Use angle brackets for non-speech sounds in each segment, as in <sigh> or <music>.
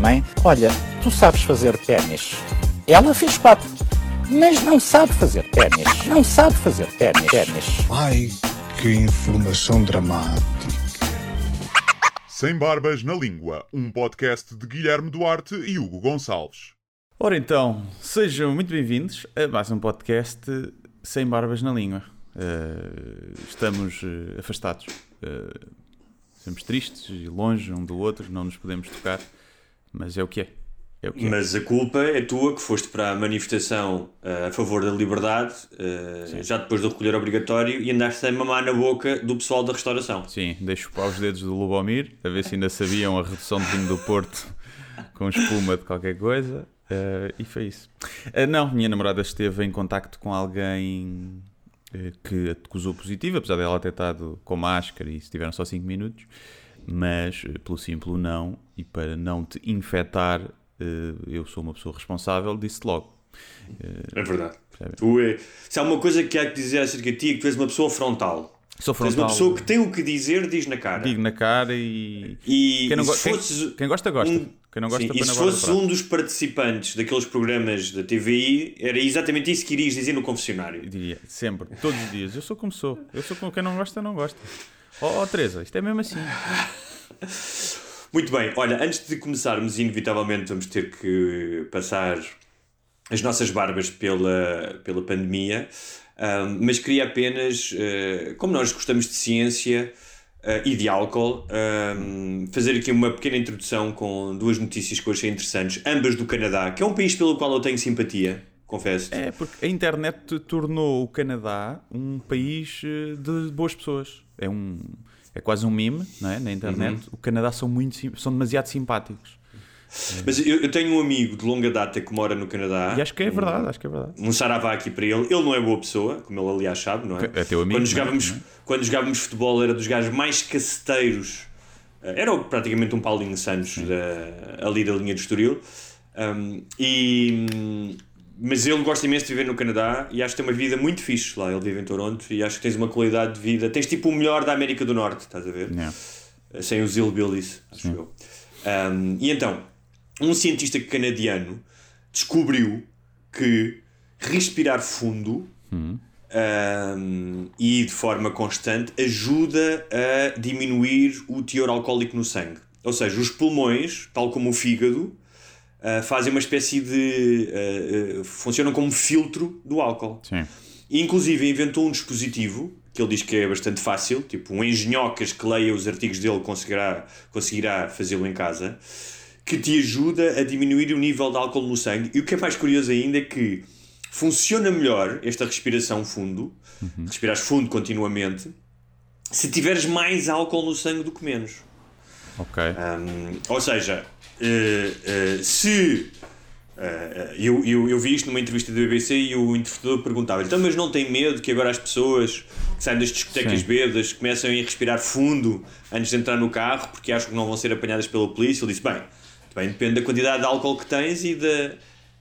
Mãe, olha, tu sabes fazer ténis. Ela fez quatro, mas não sabe fazer ténis. Não sabe fazer ténis. ténis. Ai, que informação dramática. Sem Barbas na Língua, um podcast de Guilherme Duarte e Hugo Gonçalves. Ora então, sejam muito bem-vindos a mais um podcast sem barbas na língua. Eh, estamos eh, afastados, Eh, estamos tristes e longe um do outro, não nos podemos tocar, mas é o que é. É o que é. Mas a culpa é tua que foste para a manifestação eh, a favor da liberdade, eh, já depois do recolher obrigatório, e andaste a mamar na boca do pessoal da restauração. Sim, deixo para os dedos do Lubomir, a ver se ainda sabiam a redução de vinho do Porto com espuma de qualquer coisa. eh, e foi isso. Eh, não, minha namorada esteve em contacto com alguém que acusou positivo, apesar dela ter estado com máscara e se tiveram só 5 minutos, mas eh, pelo simples não, e para não te infectar, eh, eu sou uma pessoa responsável, disse logo. É verdade. Tu, é, se há uma coisa que há que dizer acerca de ti, é que tu és uma pessoa frontal. Sou Tu és frontal, uma pessoa que tem o que dizer, diz na cara. digo na cara e. E, Quem, não go- quem- quem gosta, gosta. um- Quem não gosta, Sim, e se fosse um dos participantes daqueles programas da TVI, era exatamente isso que irias dizer no confessionário. Diria, sempre, todos os dias. Eu sou como sou. Eu sou como quem não gosta, não gosta. Oh, oh Teresa, isto é mesmo assim. <laughs> Muito bem, olha, antes de começarmos, inevitavelmente vamos ter que passar as nossas barbas pela, pela pandemia, ahm, mas queria apenas, eh, como nós gostamos de ciência eh, e de álcool, ahm, fazer aqui uma pequena introdução com duas notícias que eu achei interessantes, ambas do Canadá, que é um país pelo qual eu tenho simpatia, confesso. É porque a internet te tornou o Canadá um país eh, de boas pessoas. É um é quase um meme, não é? Na internet. Uhum. O Canadá são muito são demasiado simpáticos. Mas eu, eu tenho um amigo de longa data que mora no Canadá. E acho que é verdade, acho que é verdade. um saravá aqui para ele. Ele não é boa pessoa, como ele aliás sabe, não é? É teu amigo, Quando é? jogávamos, é? quando jogávamos futebol era dos gajos mais caceteiros. Eh, Era praticamente um Paulinho Santos da- ali da linha do Estoril. Um, e, mas ele gosta imenso de viver no Canadá e acho que tem uma vida muito fixe lá. Ele vive em Toronto e acho que tens uma qualidade de vida. Tens tipo o melhor da América do Norte, estás a ver? Yeah. sem os hillbillies, acho eu. Um, e então, um cientista canadiano descobriu que respirar fundo um, e de forma constante ajuda a diminuir o teor alcoólico no sangue. Ou seja, os pulmões, tal como o fígado, uh, fazem uma espécie de. uh, uh, funcionam como filtro do álcool. Sim. E, inclusive inventou um dispositivo que ele diz que é bastante fácil, tipo um engenhocas que leia os artigos dele conseguirá, conseguirá fazê-lo em casa, que te ajuda a diminuir o nível de álcool no sangue. E o que é mais curioso ainda é que funciona melhor esta respiração fundo, respirares fundo continuamente, se tiveres mais álcool no sangue do que menos. Ok. Um, ou seja, eh, eh, se. eh, eu, eu, eu vi isto numa entrevista da BBC e o entrevistador perguntava-lhe: então, mas não tem medo que agora as pessoas que saem das discotecas Sim. bêbadas comecem a respirar fundo antes de entrar no carro porque acham que não vão ser apanhadas pela polícia? Ele disse: bem, bem depende da quantidade de álcool que tens e da.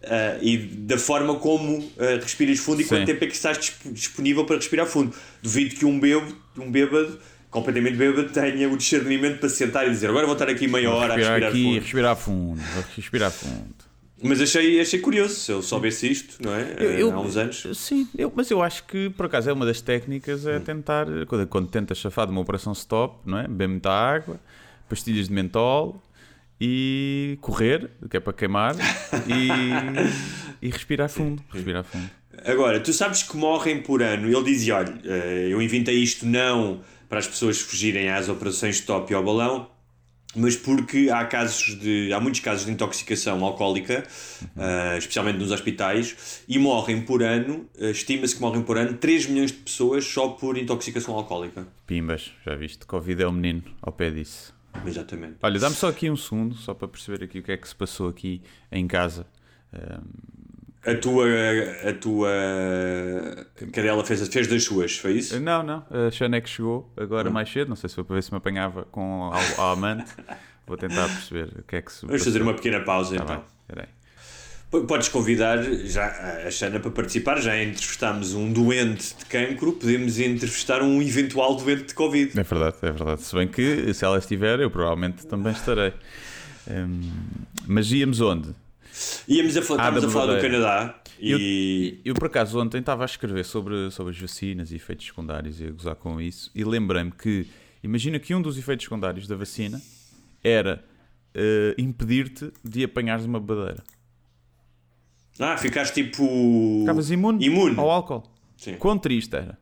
eh, e da forma como eh, respiras fundo e Sim. quanto tempo é que estás disp- disponível para respirar fundo. Duvido que um bêbado, um bêbado completamente bêbado tenha o discernimento para se sentar e dizer agora vou estar aqui meia hora a respirar respirar aqui, fundo. respirar fundo, respirar fundo. Mas achei, achei curioso se eu soubesse isto, não é? Eu- eu- Há uns anos. Sim, eu- mas eu acho que por acaso é uma das técnicas é tentar, quando, quando tentas chafar de uma operação stop, não é? Beber muita água, pastilhas de mentol e correr, que é para queimar, e, e respirar fundo. Respirar fundo. Agora, tu sabes que morrem por ano. Ele dizia: olha, eh, eu inventei isto não para as pessoas fugirem às operações stop e ao balão, mas porque há casos de há muitos casos de intoxicação alcoólica, eh, especialmente nos hospitais, e morrem por ano, eh, estima-se que morrem por ano 3 milhões de pessoas só por intoxicação alcoólica. Pimbas, já viste? Covid é o menino ao pé disso. Exatamente. Olha, dá-me só aqui um segundo, só para perceber aqui o que é que se passou aqui em casa. A tua, a tua cadela fez, fez das suas, foi isso? Não, não, a Xana é que chegou agora mais cedo, não sei se foi para ver se me apanhava com ao, ao amante. Vou tentar perceber o que é que se Vamos fazer uma pequena pausa Tá então. bem, Podes convidar já a Xana para participar. Já entrevistámos um doente de cancro, podemos entrevistar um eventual doente de Covid. É verdade, é verdade. Se bem que se ela estiver, eu provavelmente também estarei. Hum, mas íamos onde? Íamos a, falar, Ah, estávamos a falar do. Canadá e. Eu, por acaso, ontem estava a escrever sobre, sobre as vacinas e efeitos secundários e a gozar com isso, e lembrei-me que, imagina que um dos efeitos secundários da vacina era eh, impedir-te de apanhares uma badeira. Ah, ficaste tipo. Ficavas imune, Imune. ao álcool. Sim. Quão triste era?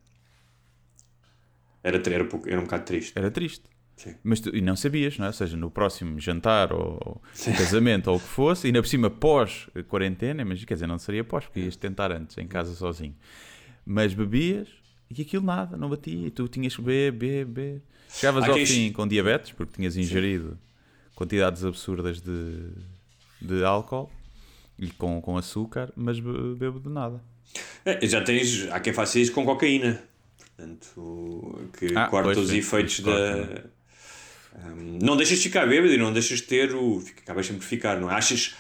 Era, era, um pouco- era um bocado triste. Era triste. Sim. Mas tu, e não sabias, não é? Ou seja, no próximo jantar ou, ou casamento ou o que <laughs> fosse, e ainda por cima pós-quarentena, mas quer dizer, não seria pós, porque ias tentar antes, em casa sozinho. Mas bebias e aquilo nada, não batia, e tu tinhas que beber, beber. Chegavas Há ao quem- fim com diabetes, porque tinhas ingerido quantidades absurdas de, de álcool e com, com açúcar, mas be- bebo de nada. É, já tens. Há quem faça isso com cocaína. Portanto, que Ah, corta os sim. efeitos da. corta, Um, não deixas de ficar bêbado e não deixas de ter o. Acabas sempre de ficar, não é? Achas,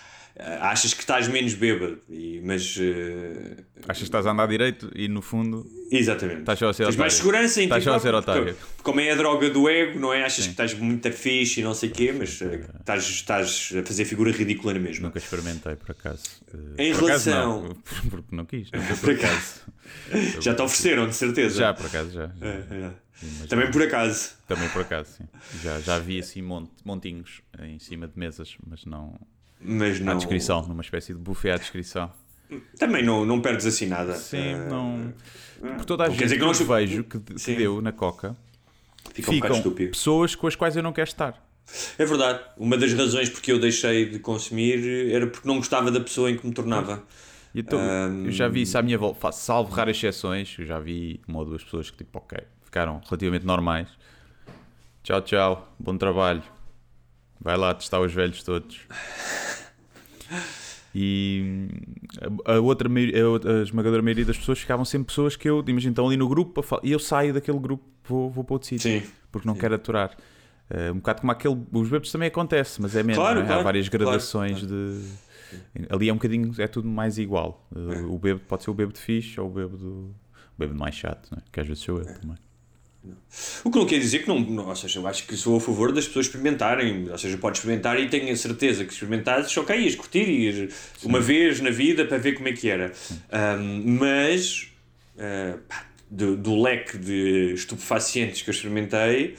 achas que estás menos bêbado, e, mas. eh, Achas que estás a andar direito e no fundo Exatamente. Estás só a ser Tens mais segurança em Estás só a ser otário. porque- Como é a droga do ego, não é? Achas que estás muito fixe e não sei o quê, mas eh, estás, estás a fazer figura ridícula na mesma. Nunca experimentei, por acaso. Eh, Em por acaso relação- não, <laughs> porque não quis. Nunca, <laughs> por Por acaso. Já te ofereceram, de certeza. Já, por acaso, já. já. É, é. Também por acaso. Também por acaso, sim. Já, já vi assim mont- montinhos em cima de mesas, mas não. Mas À não. descrição, numa espécie de buffet à descrição. Também não, não perdes assim nada. Sim, Eh, não. Por toda a gente que eu vejo que, que Sim. deu na Coca, Fica um ficam estúpido. pessoas com as quais eu não quero estar. É verdade. Uma das razões porque eu deixei de consumir era porque não gostava da pessoa em que me tornava. E então, Ahm. Eu já vi isso à minha volta, salvo raras exceções, eu já vi uma ou duas pessoas que tipo, ok, ficaram relativamente normais. Tchau, tchau, bom trabalho. Vai lá testar os velhos todos. E a, outra, a, esmagadora maioria das pessoas ficavam sempre pessoas que eu, imagino, estão ali no grupo e eu saio daquele grupo, vou, vou para outro sítio, Sim. porque não quero aturar. Eh, um bocado como aquele, os bebês também acontece, mas é menos, Claro, é? claro, há várias claro, gradações de. Ali é um bocadinho, é tudo mais igual. Uh, O bêbado pode ser o bêbado fixe ou o bêbado, o bêbado mais chato, né? que às vezes sou eu também. O que não quer dizer que não, não- Ou seja, eu acho que sou a favor das pessoas experimentarem. Ou seja, podes experimentar e tenho a certeza que experimentares, ok, ias curtir, ias uma vez na vida para ver como é que era. Ahm, mas. ah, pá, do, do leque de estupefacientes que eu experimentei.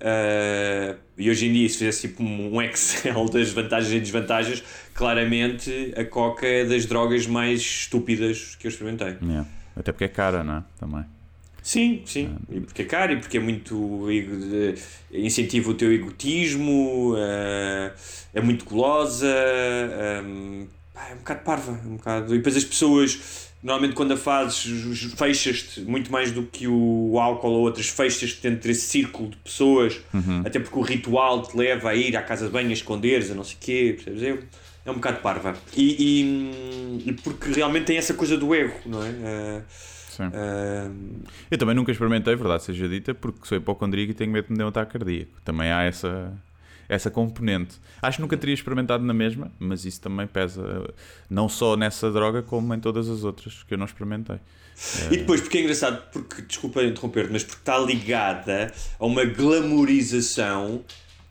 ah, e hoje em dia, se fizesse tipo um Excel <laughs> das vantagens e desvantagens, claramente a coca é das drogas mais estúpidas que eu experimentei. Yeah. Até porque é cara, não é? Também. Sim, sim. E porque é caro e porque é muito. de- incentiva o teu egotismo, eh, é muito golosa, ehm, é um bocado parva. é Um bocado... E depois as pessoas, normalmente quando a fazes, fechas-te muito mais do que o álcool ou outras, fechas-te dentro desse círculo de pessoas, até porque o ritual te leva a ir à casa de banho, a esconderes, a não sei o quê, percebes? É, é um bocado parva. E, e, e porque realmente tem essa coisa do ego, não é? Eh, Sim. Eu também nunca experimentei, verdade seja dita, porque sou hipocondríaco e tenho medo de me dar um ataque cardíaco. Também há essa, essa componente. Acho que nunca teria experimentado na mesma, mas isso também pesa, não só nessa droga, como em todas as outras que eu não experimentei. E depois, porque é engraçado, porque, desculpa interromper, mas porque está ligada a uma glamorização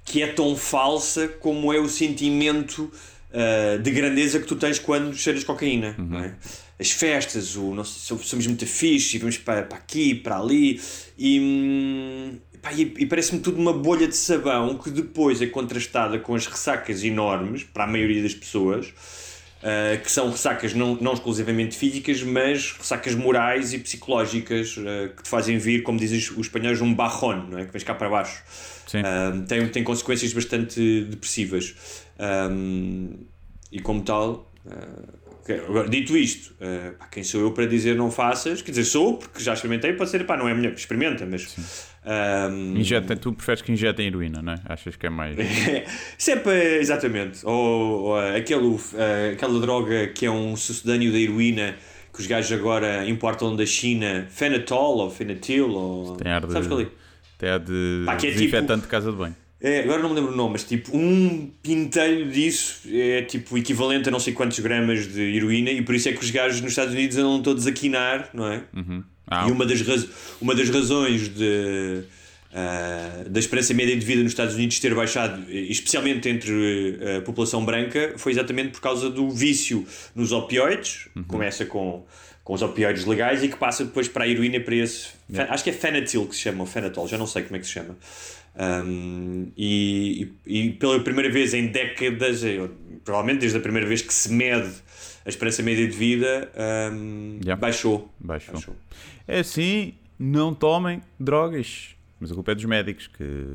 que é tão falsa como é o sentimento ah, de grandeza que tu tens quando cheiras cocaína. não é? As festas, o nosso, somos muito fixe e vamos para, para aqui, para ali, e, hum, pá, e, e parece-me tudo uma bolha de sabão que depois é contrastada com as ressacas enormes para a maioria das pessoas. Uh, que são ressacas não, não exclusivamente físicas, mas ressacas morais e psicológicas uh, que te fazem vir, como dizem os espanhóis, um barrón, não é? que vens cá para baixo. Um, tem, tem consequências bastante depressivas. Um, e como tal, Uh, dito isto, uh, pá, quem sou eu para dizer não faças? Quer dizer, sou, porque já experimentei, pode ser, pá, não é melhor, experimenta, mas. Um, Injeta, tu preferes que injetem heroína, não é? Achas que é mais. <laughs> Sempre, exatamente. Ou, ou aquele, uh, aquela droga que é um sucedâneo da heroína que os gajos agora importam da China, Fenatol ou Fenatil, ou. Tem ar de, Sabes qual é? Tem ar de Pá, que é tipo- de casa de banho. É, agora não me lembro o nome, mas tipo, um pintelho disso é tipo equivalente a não sei quantos gramas de heroína e por isso é que os gajos nos Estados Unidos andam todos a quinar, não é? Ah, E uma das, raz uma das razões de, ah, da esperança média de vida nos Estados Unidos ter baixado, especialmente entre eh, a população branca, foi exatamente por causa do vício nos opioides, que começa com, com os opioides legais e que passa depois para a heroína, para esse. Acho que é Fenatil que se chama, ou Fenatol, já não sei como é que se chama. Um, e, e, e pela primeira vez em décadas, provavelmente desde a primeira vez que se mede a esperança média de vida, um, Yeah. baixou. Baixou. É assim, não tomem drogas. Mas a culpa é dos médicos que,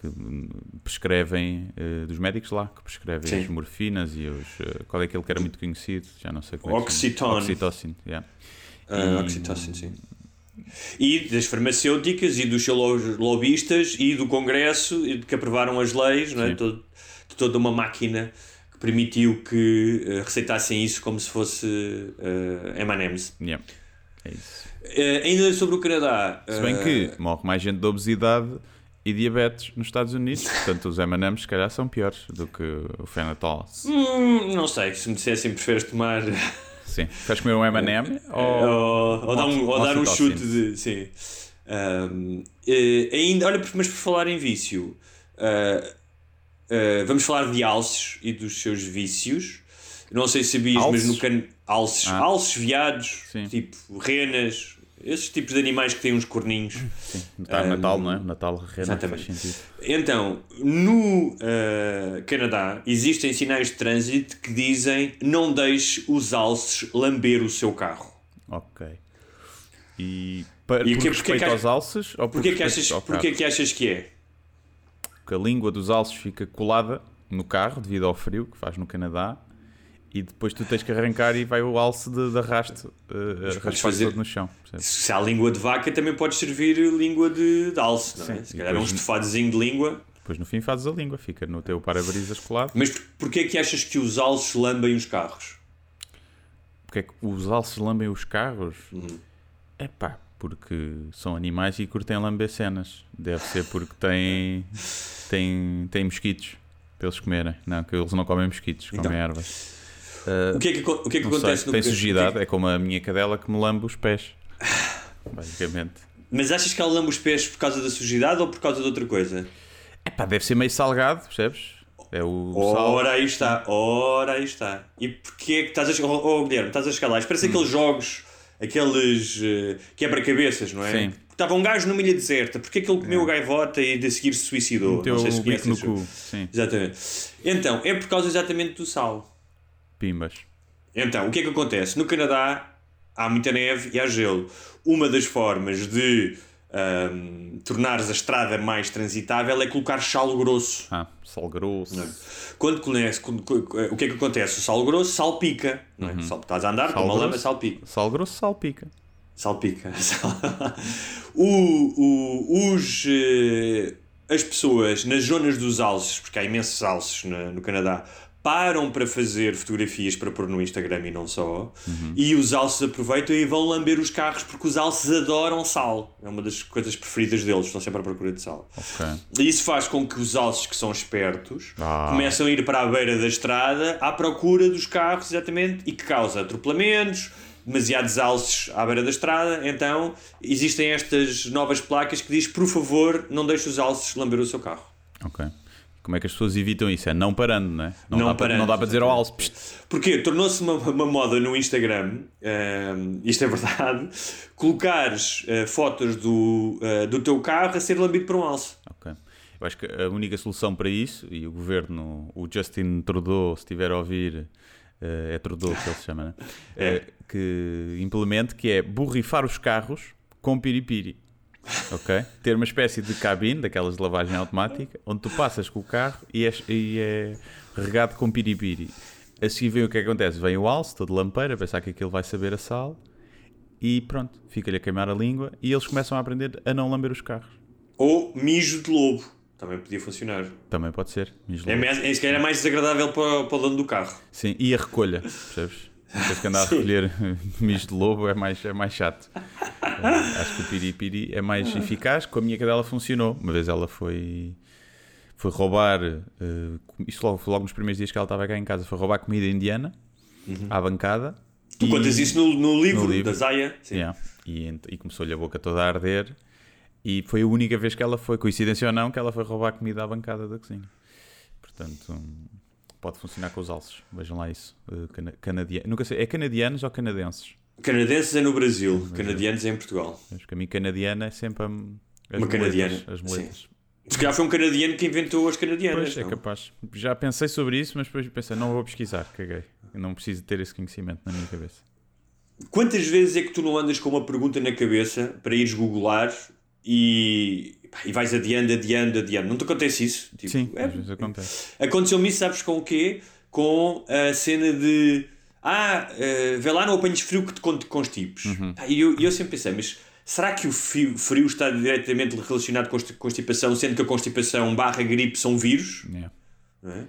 que prescrevem, eh, dos médicos lá, que prescrevem Sim. as morfinas e os. eh, qual é aquele que era muito conhecido? Já não sei como é. Oxytone. Oxytocin, yeah. Ah, oxitocin, sim. E das farmacêuticas e dos seus lobistas e do Congresso que aprovaram as leis, não é? Todo- de toda uma máquina que permitiu que eh, receitassem isso como se fosse uh, M&M's. Yeah. É isso. Eh, ainda sobre o Canadá. Se bem eh, que morre mais gente de obesidade e diabetes nos Estados Unidos, portanto os M&M's se calhar são piores do que o Fenatol. hum, não sei, se me dissessem preferes tomar Sim. Queres comer um M&M ou... ou, ou dar um, ou dar um chute de. Sim. Um, eh, ainda, olha, mas por falar em vício, eh, eh, vamos falar de alces e dos seus vícios. Não sei se sabias, mas Alces? no can... alces, Ah. alces, viados, Sim. tipo renas, esses tipos de animais que têm uns corninhos. Está Natal, não é? Natal rena, faz Exatamente. sentido. Então, no eh, Canadá existem sinais de trânsito que dizem não deixe os alces lamber o seu carro. Ok. E, para, E por quê? Porquê respeito que- aos alces ou por Porquê que, respeito achas, porquê carro? que achas que é? Porque a língua dos alces fica colada no carro devido ao frio que faz no Canadá e depois tu tens que arrancar e vai o alce de, de arrasto uh, fazer- no chão. percebes? Se há língua de vaca, também pode servir língua de, de alce, não é? Sim, Se calhar um depois- estofadozinho de língua. Depois no fim fazes a língua, fica no teu para-brisas colado. Mas por- porquê que achas que os alces lambem os carros? Porque é que os alces lambem os carros? Uhum. É pá, porque são animais e curtem lamber cenas. Deve ser porque têm, <laughs> têm, têm mosquitos para eles comerem. Não, que eles não comem mosquitos, comem Então. ervas. O que é que, o que, é que Não sei, acontece no tem sujidade, é como a minha cadela que me lambe os pés. <sighs> Basicamente. Mas achas que ela lambe os pés por causa da sujidade ou por causa de outra coisa? É pá, deve ser meio salgado, percebes? É o sal. Ora aí está, ora aí está. E porquê é que estás a. Oh, oh, Guilherme, estás a chegar lá? Isto Hum. parece aqueles jogos, aqueles eh, quebra-cabeças, não é? Sim. Estava um gajo numa ilha deserta, porquê que ele comeu gaivota e de seguir se suicidou? Meteu não sei se no conheces esse cu. Sim, Exatamente. Então, é por causa exatamente do sal. Pimbas. Então, o que é que acontece? No Canadá há muita neve e há gelo. Uma das formas de ahm, tornares a estrada mais transitável é colocar sal grosso. Ah, sal grosso. Quando conhece, quando- o que é que acontece? O sal grosso salpica. Não é? Sal- estás a andar Uhum. Sal com uma lama, grosso. salpica. Sal grosso, salpica. Salpica. <laughs> o, o- os, eh, as pessoas nas zonas dos alces, porque há imensos alces no, no Canadá, param para fazer fotografias para pôr no Instagram e não só. E os alces aproveitam e vão lamber os carros porque os alces adoram sal. É uma das coisas preferidas deles, estão sempre à procura de sal. Ok. E isso faz com que os alces que são espertos Ah. começam a ir para a beira da estrada à procura dos carros, exatamente, e que causa atropelamentos, demasiados alces à beira da estrada. Então existem estas novas placas que diz: por favor, não deixe os alces lamber o seu carro. Ok. Como é que as pessoas evitam isso? É não parando, não é? Não dá para- parando, não dá para dizer ao alce. "Psst, Porque tornou-se uma, uma moda no Instagram, ehm, isto é verdade, <laughs> colocares eh, fotos do, eh, do teu carro a ser lambido por um alce. Ok. Eu acho que a única solução para isso, e o governo, o Justin Trudeau, se estiver a ouvir, é Trudeau que ele se chama, né? <laughs> Eh, que implemente, que é borrifar os carros com piripiri. <laughs> Ok? Ter uma espécie de cabine, daquelas de lavagem automática, onde tu passas com o carro e é, e é regado com piripiri. a seguir vem o que acontece? Vem o alce, todo lampeiro, a pensar que aquilo vai saber a sal e pronto, fica-lhe a queimar a língua e eles começam a aprender a não lamber os carros. Ou mijo de lobo. Também podia funcionar. Também pode ser. mijo de É, lobo. mais, é, se calhar é mais desagradável para, para o dono do carro. Sim, e a recolha, percebes? Tens que andar a recolher <laughs> mijo de lobo é mais, é mais chato. Eh, acho que o piripiri é mais eficaz. Com a minha cadela funcionou. Uma vez ela foi, foi roubar, com- isso logo, foi logo nos primeiros dias que ela estava cá em casa, foi roubar comida indiana à bancada. Tu E- contas isso no, no livro, no livro. da Zaya? Sim. Yeah. E, e começou-lhe a boca toda a arder. E foi a única vez que ela foi, coincidência ou não, que ela foi roubar comida à bancada da cozinha. Portanto, pode funcionar com os alces. Vejam lá isso. Uh, cana canadia- Nunca sei, é canadianos ou canadenses? Canadenses é no Brasil, canadianos é em Portugal. Porque a mim canadiana é sempre a, as Uma canadiana, As muletas. Se calhar foi um canadiano que inventou as canadianas. Pois, é não? capaz. Já pensei sobre isso, mas depois pensei, não vou pesquisar, caguei. Eu não preciso ter esse conhecimento na minha cabeça. Quantas vezes é que tu não andas com uma pergunta na cabeça para ires googlar e, e vais adiando, adiando, adiando? Não te acontece isso? Tipo, Sim, é- às vezes acontece. Aconteceu-me isso, sabes com o quê? Com a cena de ah, eh, vê lá, não apanhes frio que te con- constipes. Uhum. Ah, E eu, eu sempre pensei, mas será que o frio, frio está diretamente relacionado com a constipação, sendo que a constipação barra gripe são vírus? Yeah. Não é?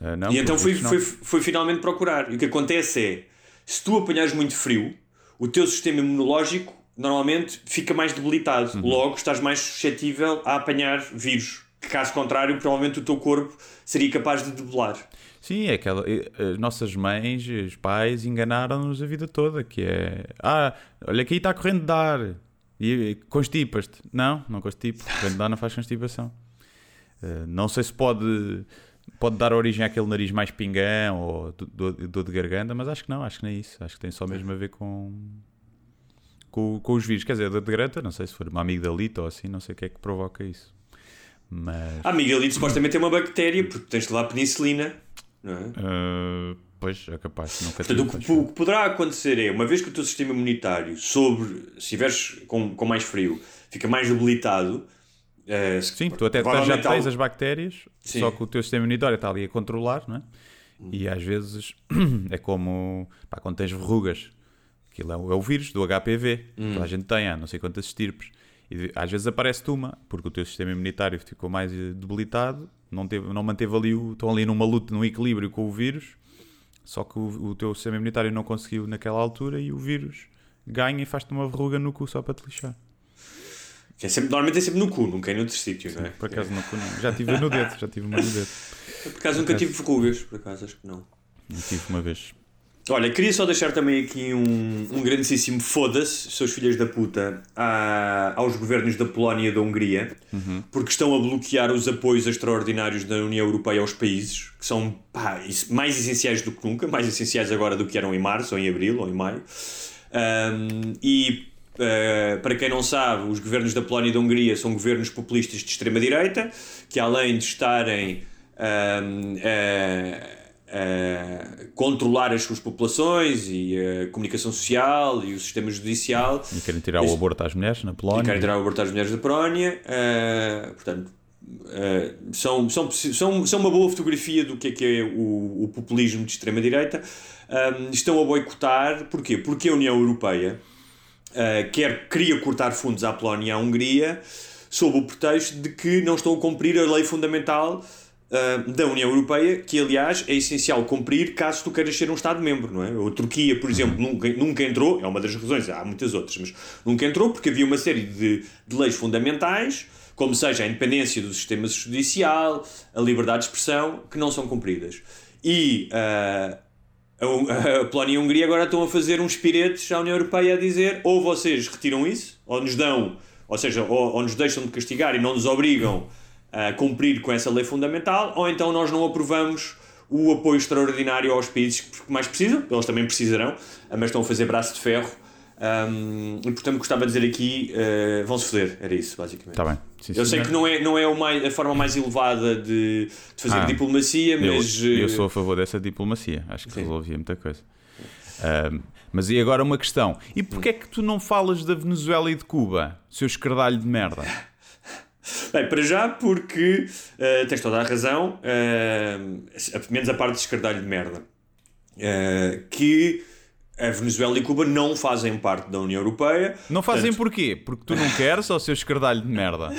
Uh, não, e então fui, fui, fui finalmente procurar. E o que acontece é, se tu apanhares muito frio, o teu sistema imunológico normalmente fica mais debilitado. Uhum. Logo estás mais suscetível a apanhar vírus. Que caso contrário, provavelmente o teu corpo seria capaz de debelar. Sim, é aquela. eh, As nossas mães, os pais enganaram-nos a vida toda, que é. Ah, olha que aí está correndo de ar. E constipas-te. Não, não constipo. Correndo de ar não faz constipação. Eh, não sei se pode, pode dar origem àquele nariz mais pingão ou do- do- dor de garganta, mas acho que não, acho que não é isso. Acho que tem só mesmo a ver com. Com, com os vírus, quer dizer, a dor de não sei se for uma amigdalita ou assim, não sei o que é que provoca isso. Mas. A amigdalite supostamente é uma bactéria, porque tens lá penicilina. Não é? eh, pois, é capaz, nunca Portanto, o que, o que poderá acontecer é, uma vez que o teu sistema imunitário, sobre, se estiveres com, com mais frio, fica mais debilitado. se- Sim, tu até já provavelmente tens as bactérias, Sim. só que o teu sistema imunitário está ali a controlar, não é? E às vezes <clears throat> é como pá, quando tens verrugas, aquilo é o, é o vírus do HPV, Hum. toda a gente tem, há não sei quantas estirpes. E às vezes aparece-te uma, porque o teu sistema imunitário ficou mais eh, debilitado, não, teve, não manteve ali, o, estão ali numa luta, num equilíbrio com o vírus, só que o, o teu sistema imunitário não conseguiu naquela altura e o vírus ganha e faz-te uma verruga no cu só para te lixar. que é sempre, normalmente é sempre no cu, nunca é noutro sítio, não é? Por acaso no cu não. Já tive no dedo, já tive uma no dedo. Por acaso nunca tive verrugas, por acaso acho que não. Eu tive uma vez. Olha, queria só deixar também aqui um, um grandíssimo foda-se, seus filhos da puta, a- aos governos da Polónia e da Hungria, porque estão a bloquear os apoios extraordinários da União Europeia aos países, que são pá, mais essenciais do que nunca, mais essenciais agora do que eram em março, ou em abril, ou em maio. Um, e uh, para quem não sabe, os governos da Polónia e da Hungria são governos populistas de extrema-direita, que além de estarem um, a- a controlar as suas populações e a comunicação social e o sistema judicial, E querem tirar o aborto às mulheres na e Polónia. querem tirar o aborto às mulheres da Polónia. uh, portanto, uh, são, são, são, são uma boa fotografia do que é, que é o, o populismo de extrema-direita. Estão a boicotar, porquê? Porque a União Europeia quer, queria cortar fundos à Polónia e à Hungria sob o pretexto de que não estão a cumprir a lei fundamental uh, da União Europeia, que aliás é essencial cumprir caso tu queiras ser um Estado-membro, não é? A Turquia, por exemplo, nunca, nunca entrou, é uma das razões, há muitas outras, mas nunca entrou porque havia uma série de, de leis fundamentais, como seja a independência do sistema judicial, a liberdade de expressão, que não são cumpridas. E uh, a, a Polónia e a Hungria agora estão a fazer uns piretes à União Europeia a dizer ou vocês retiram isso, ou nos dão, ou seja, ou, ou nos deixam de castigar e não nos obrigam cumprir com essa lei fundamental, ou então nós não aprovamos o apoio extraordinário aos países que mais precisam, eles também precisarão, mas estão a fazer braço de ferro. Um, e portanto gostava de dizer aqui uh, vão-se foder, era isso basicamente. Está bem. Sim, Eu sei senhor. que não é, não é mais, a forma mais elevada de, de fazer Ah, diplomacia, Eu, mas eu uh, sou a favor dessa diplomacia. Acho que Sim. resolvia muita coisa. Ahm, mas e agora uma questão. E porquê é que tu não falas da Venezuela e de Cuba, seu escardalho de merda? Bem, para já, porque uh, tens toda a razão, uh, menos a parte de escardalho de merda. uh, que a Venezuela e Cuba não fazem parte da União Europeia. Não fazem Portanto, porquê? Porque tu não <laughs> queres ou seu escardalho de merda?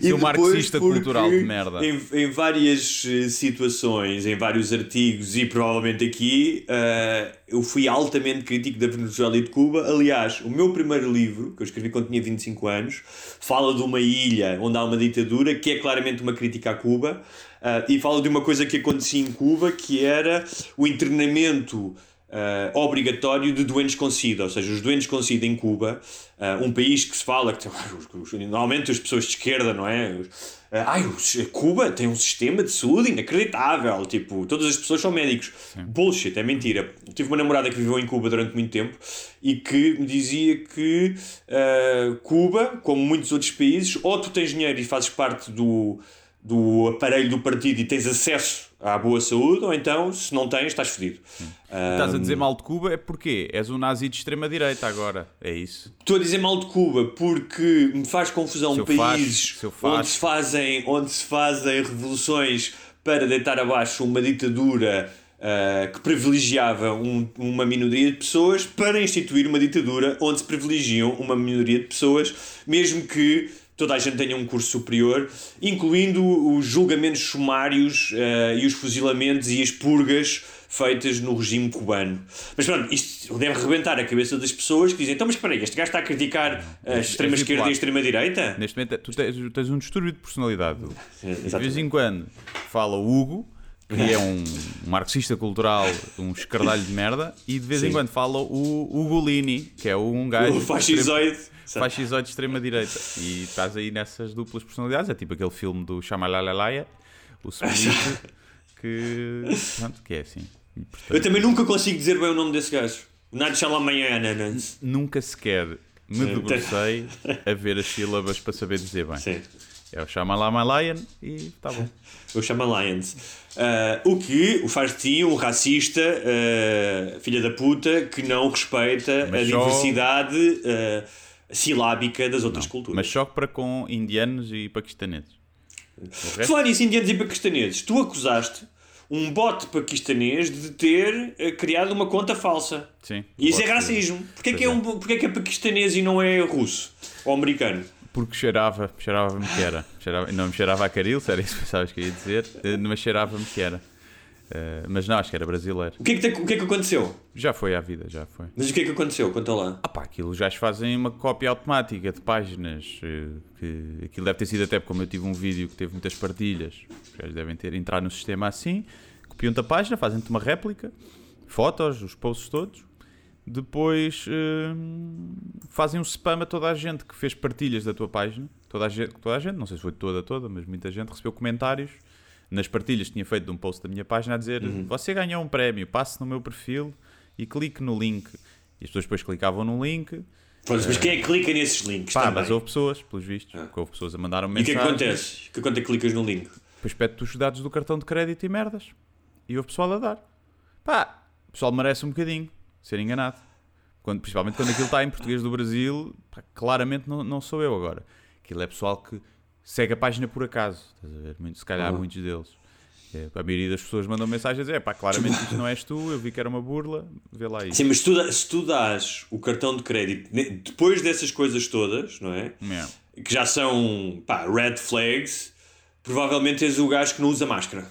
E Seu marxista cultural de merda. Em, em várias eh, situações, em vários artigos e provavelmente aqui, eh, eu fui altamente crítico da Venezuela e de Cuba. Aliás, o meu primeiro livro, que eu escrevi quando tinha 25 anos, fala de uma ilha onde há uma ditadura, que é claramente uma crítica a Cuba, eh, e fala de uma coisa que acontecia em Cuba, que era o internamento uh, obrigatório de doentes com SIDA, ou seja, os doentes com SIDA em Cuba, uh, um país que se fala que <laughs> normalmente as pessoas de esquerda, não é? Uh, ai, Cuba tem um sistema de saúde inacreditável, tipo, todas as pessoas são médicos. Sim. Bullshit, é mentira. tive uma namorada que viveu em Cuba durante muito tempo e que me dizia que uh, Cuba, como muitos outros países, ou tu tens dinheiro e fazes parte do, do aparelho do partido e tens acesso à boa saúde, ou então, se não tens, estás fedido. Um, estás a dizer mal de Cuba é porque és um nazi de extrema-direita agora, é isso? Estou a dizer mal de Cuba porque me faz confusão seu países faz, onde, se fazem, onde se fazem revoluções para deitar abaixo uma ditadura uh, que privilegiava um, uma minoria de pessoas para instituir uma ditadura onde se privilegiam uma minoria de pessoas, mesmo que toda a gente tenha um curso superior, incluindo os julgamentos sumários uh, e os fuzilamentos e as purgas feitas no regime cubano. Mas pronto, isto deve rebentar a cabeça das pessoas que dizem: então, mas espera aí, este gajo está a criticar a extrema-esquerda e a extrema-direita? Neste momento, tu tens, tens, um distúrbio de personalidade. de vez em quando fala o Hugo. Que é um marxista cultural, um escardalho de merda, e de vez Sim. em quando fala o Ugolini, que é um gajo. O fascisoide fascisoide de extrema-direita. E estás aí nessas duplas personalidades. É tipo aquele filme do Shamalalalaia, o Split, <laughs> que, pronto, que é assim. Portanto, eu também nunca consigo dizer bem o nome desse gajo. Nath Shalamayana. Nunca sequer me debrucei a ver as sílabas para saber dizer bem. Sim. É o Shamalamayan e está bom. o Shamalians. Uh, o que o faz de ti um racista, uh, filha da puta, que não respeita Mas a só... diversidade. Uh, silábica das outras não, culturas. Mas só para com indianos e paquistaneses. Falar nisso, indianos e paquistaneses, tu acusaste um bote paquistanês de ter eh, criado uma conta falsa. Sim. E isso é racismo. Porquê que é, um, porquê que é paquistanês e não é russo ou americano? Porque cheirava, cheirava-me que era. Cheirava, não me cheirava a caril, se era isso que pensavas que ia dizer, eh, mas cheirava-me que era. Uh, mas não, acho que era brasileiro. O que, é que te, o que é que aconteceu? Já foi à vida, já foi. Mas o que é que aconteceu? Conta lá. Ah pá, aquilo já fazem uma cópia automática de páginas. Eh, que, aquilo deve ter sido até como eu tive um vídeo que teve muitas partilhas. Já devem ter entrado no sistema assim. Copiam-te a página, fazem-te uma réplica, fotos, os posts todos. Depois uh, fazem um spam a toda a gente que fez partilhas da tua página. Toda a gente, toda a gente, não sei se foi toda, toda, mas muita gente recebeu comentários nas partilhas tinha feito de um post da minha página a dizer uhum. você ganhou um prémio, passe no meu perfil e clique no link. E as pessoas depois clicavam no link. Pois, mas quem é que clica nesses links? Pá, mas houve pessoas, pelos vistos, ah. houve pessoas a mandar mensagens. E o que é que acontece? Que quando é que clicas no link? Depois pede-te os dados do cartão de crédito e merdas. E houve pessoal a dar. Pá, o pessoal merece um bocadinho ser enganado. Quando, principalmente quando aquilo está em português do Brasil, pá, claramente não, não sou eu agora. Aquilo é pessoal que segue a página por acaso, estás a ver? Se calhar uhum. muitos deles. É, a maioria das pessoas mandam mensagens a dizer, pá, claramente isto não és tu, eu vi que era uma burla, vê lá isso. Sim, mas tu, se tu dás o cartão de crédito depois dessas coisas todas, não é? é. Que já são, pá, red flags, provavelmente és o gajo que não usa máscara.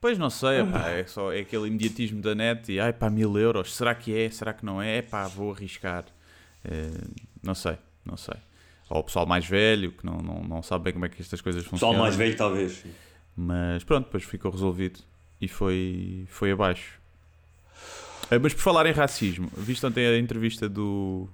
Pois não sei, pá, é só é aquele imediatismo da net e ai pá, mil euros, será que é? Será que não é? É pá, vou arriscar. É, não sei, não sei ou o pessoal mais velho, que não, não, não sabe bem como é que estas coisas funcionam. Pessoal mais velho, talvez. Mas pronto, depois ficou resolvido e foi, foi abaixo. Eh, mas por falar em racismo, viste ontem a entrevista do,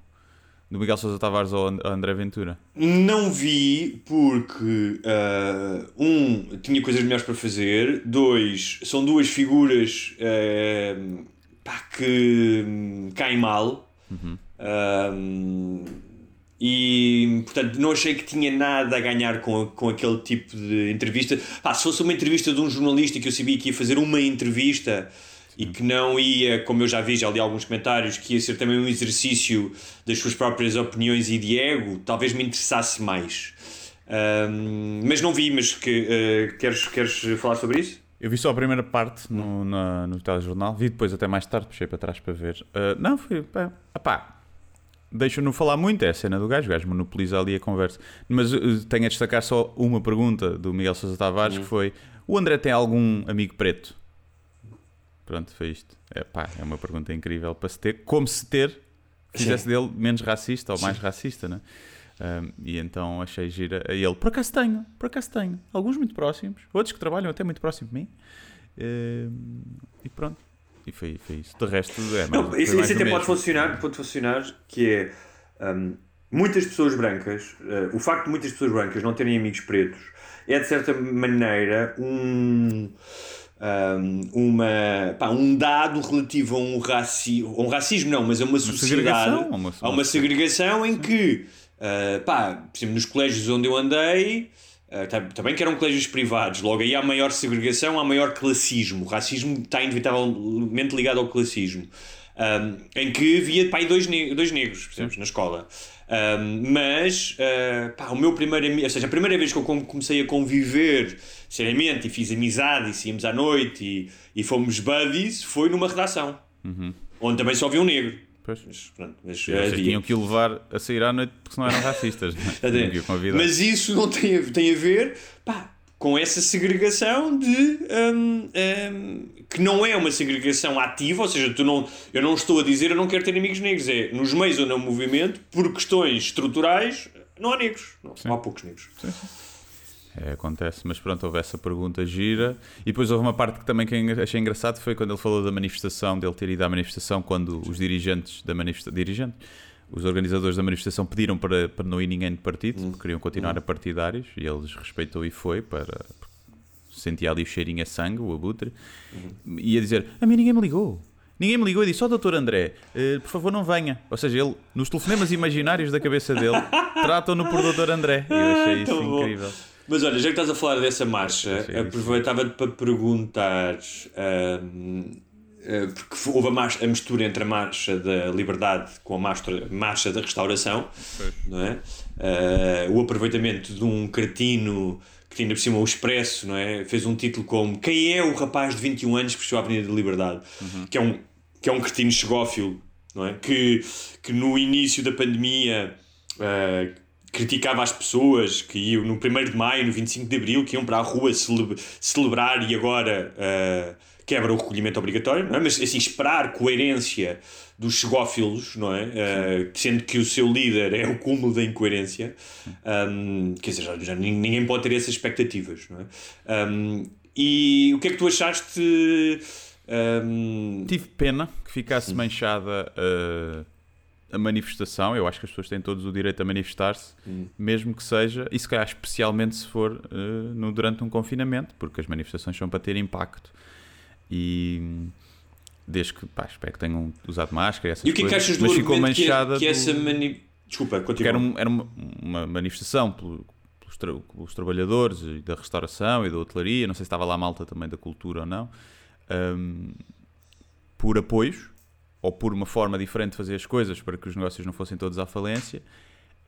do Miguel Sousa Tavares ao André Ventura? Não vi porque uh, um tinha coisas melhores para fazer, dois são duas figuras uh, pá, que hum, caem mal. Uhum. Uh, e portanto não achei que tinha nada a ganhar com, com aquele tipo de entrevista. Ah, se fosse uma entrevista de um jornalista que eu sabia que ia fazer uma entrevista e que não ia, como eu já vi, já li alguns comentários, que ia ser também um exercício das suas próprias opiniões e de ego, talvez me interessasse mais. Um, mas não vi, mas que, uh, queres, queres falar sobre isso? Eu vi só a primeira parte no, na- no telejornal, vi depois até mais tarde, puxei para trás para ver. Ah, não, foi. Pá, pá, deixa-no falar muito, é a cena do gajo, o gajo monopoliza ali a conversa. Mas eh, tenho a destacar só uma pergunta do Miguel Sousa Tavares, que foi: o André tem algum amigo preto? Pronto, foi isto. É pá, é uma pergunta incrível para se ter. Como se ter fizesse dele menos racista ou mais racista, né? Um, e então achei gira a ele. Por acaso tenho, por acaso tenho. Alguns muito próximos, outros que trabalham até muito próximo de mim. Um, e pronto. E foi, foi isso. De resto, é mais, Não, isso, mais isso até pode mesmo. funcionar, pode funcionar, que é hum, muitas pessoas brancas, eh, o facto de muitas pessoas brancas não terem amigos pretos é de certa maneira um, hum, uma, pá, um dado relativo a um, raci um racismo, não, mas a uma, sociedade, segregação, a uma- a uma segregação em que, eh, pá, por exemplo, nos colégios onde eu andei. Eh, tá- também que eram colégios privados, logo aí há maior segregação, há maior classismo. O racismo está inevitavelmente ligado ao classismo. Um, em que havia pá, aí dois, ne dois negros, percebes, na escola. Um, mas uh, pá, o meu primeiro ou seja, a primeira vez que eu com- comecei a conviver seriamente e fiz amizade e saímos à noite e, e fomos buddies foi numa redação onde também só havia um negro. Pois. Mas, pronto, mas, Vocês tinham que o levar a sair à noite porque senão eram racistas. não é? <laughs> Mas isso não tem a, tem a ver pá, com essa segregação de hum, hum, que não é uma segregação ativa, ou seja, tu não, eu não estou a dizer eu não quero ter amigos negros, é nos meios onde há um movimento, por questões estruturais, não há negros, não, há poucos negros. É, acontece, mas pronto, houve essa pergunta gira. E depois houve uma parte que também que achei engraçado foi quando ele falou da manifestação, dele ter ido à manifestação quando os dirigentes da manifestação. Dirigente? Os organizadores da manifestação pediram para, para não ir ninguém de partido, porque queriam continuar a partidários, e eles respeitou e foi para. Sentia ali o cheirinho a sangue, o abutre, e ia dizer: A mim ninguém me ligou. Ninguém me ligou e disse: Ó, doutor André, eh, por favor, não venha. Ou seja, ele, nos telefonemas imaginários da cabeça dele, <laughs> tratam-no por doutor André. E eu achei isso tão bom. Mas olha, já que estás a falar dessa marcha, Sim, aproveitava-te para perguntar. hum, eh, porque houve a, marcha- a mistura entre a marcha da liberdade com a marcha, marcha da restauração, não é? Eh, o aproveitamento de um cretino que tinha por cima o Expresso, não é? Fez um título como Quem é o rapaz de 21 anos que fechou a Avenida da Liberdade? Que, é um, que é um cretino chegófilo, não é? Que, que no início da pandemia. eh, criticava as pessoas que iam no 1 de maio, no 25 de abril, que iam para a rua cele- celebrar e agora eh, quebra o recolhimento obrigatório, não é? mas assim, esperar coerência dos chegófilos, não é? Eh, sendo que o seu líder é o cúmulo da incoerência, Um, quer dizer, já, já nin- ninguém pode ter essas expectativas, não é? Um, e o que é que tu achaste? um, Tive pena que ficasse manchada uh, a manifestação. Eu acho que as pessoas têm todos o direito a manifestar-se, mesmo que seja, e se calhar especialmente se for uh, no, durante um confinamento, porque as manifestações são para ter impacto. E desde que, pá, espero que tenham usado máscara e essas e o que é que coisas, achas do mas ficou que, manchada que essa mani... Desculpa, continua. era, um- era uma, uma manifestação pelo- pelos, tra- pelos trabalhadores da restauração e da hotelaria, não sei se estava lá a malta também da cultura ou não, hum, por apoios ou por uma forma diferente de fazer as coisas para que os negócios não fossem todos à falência.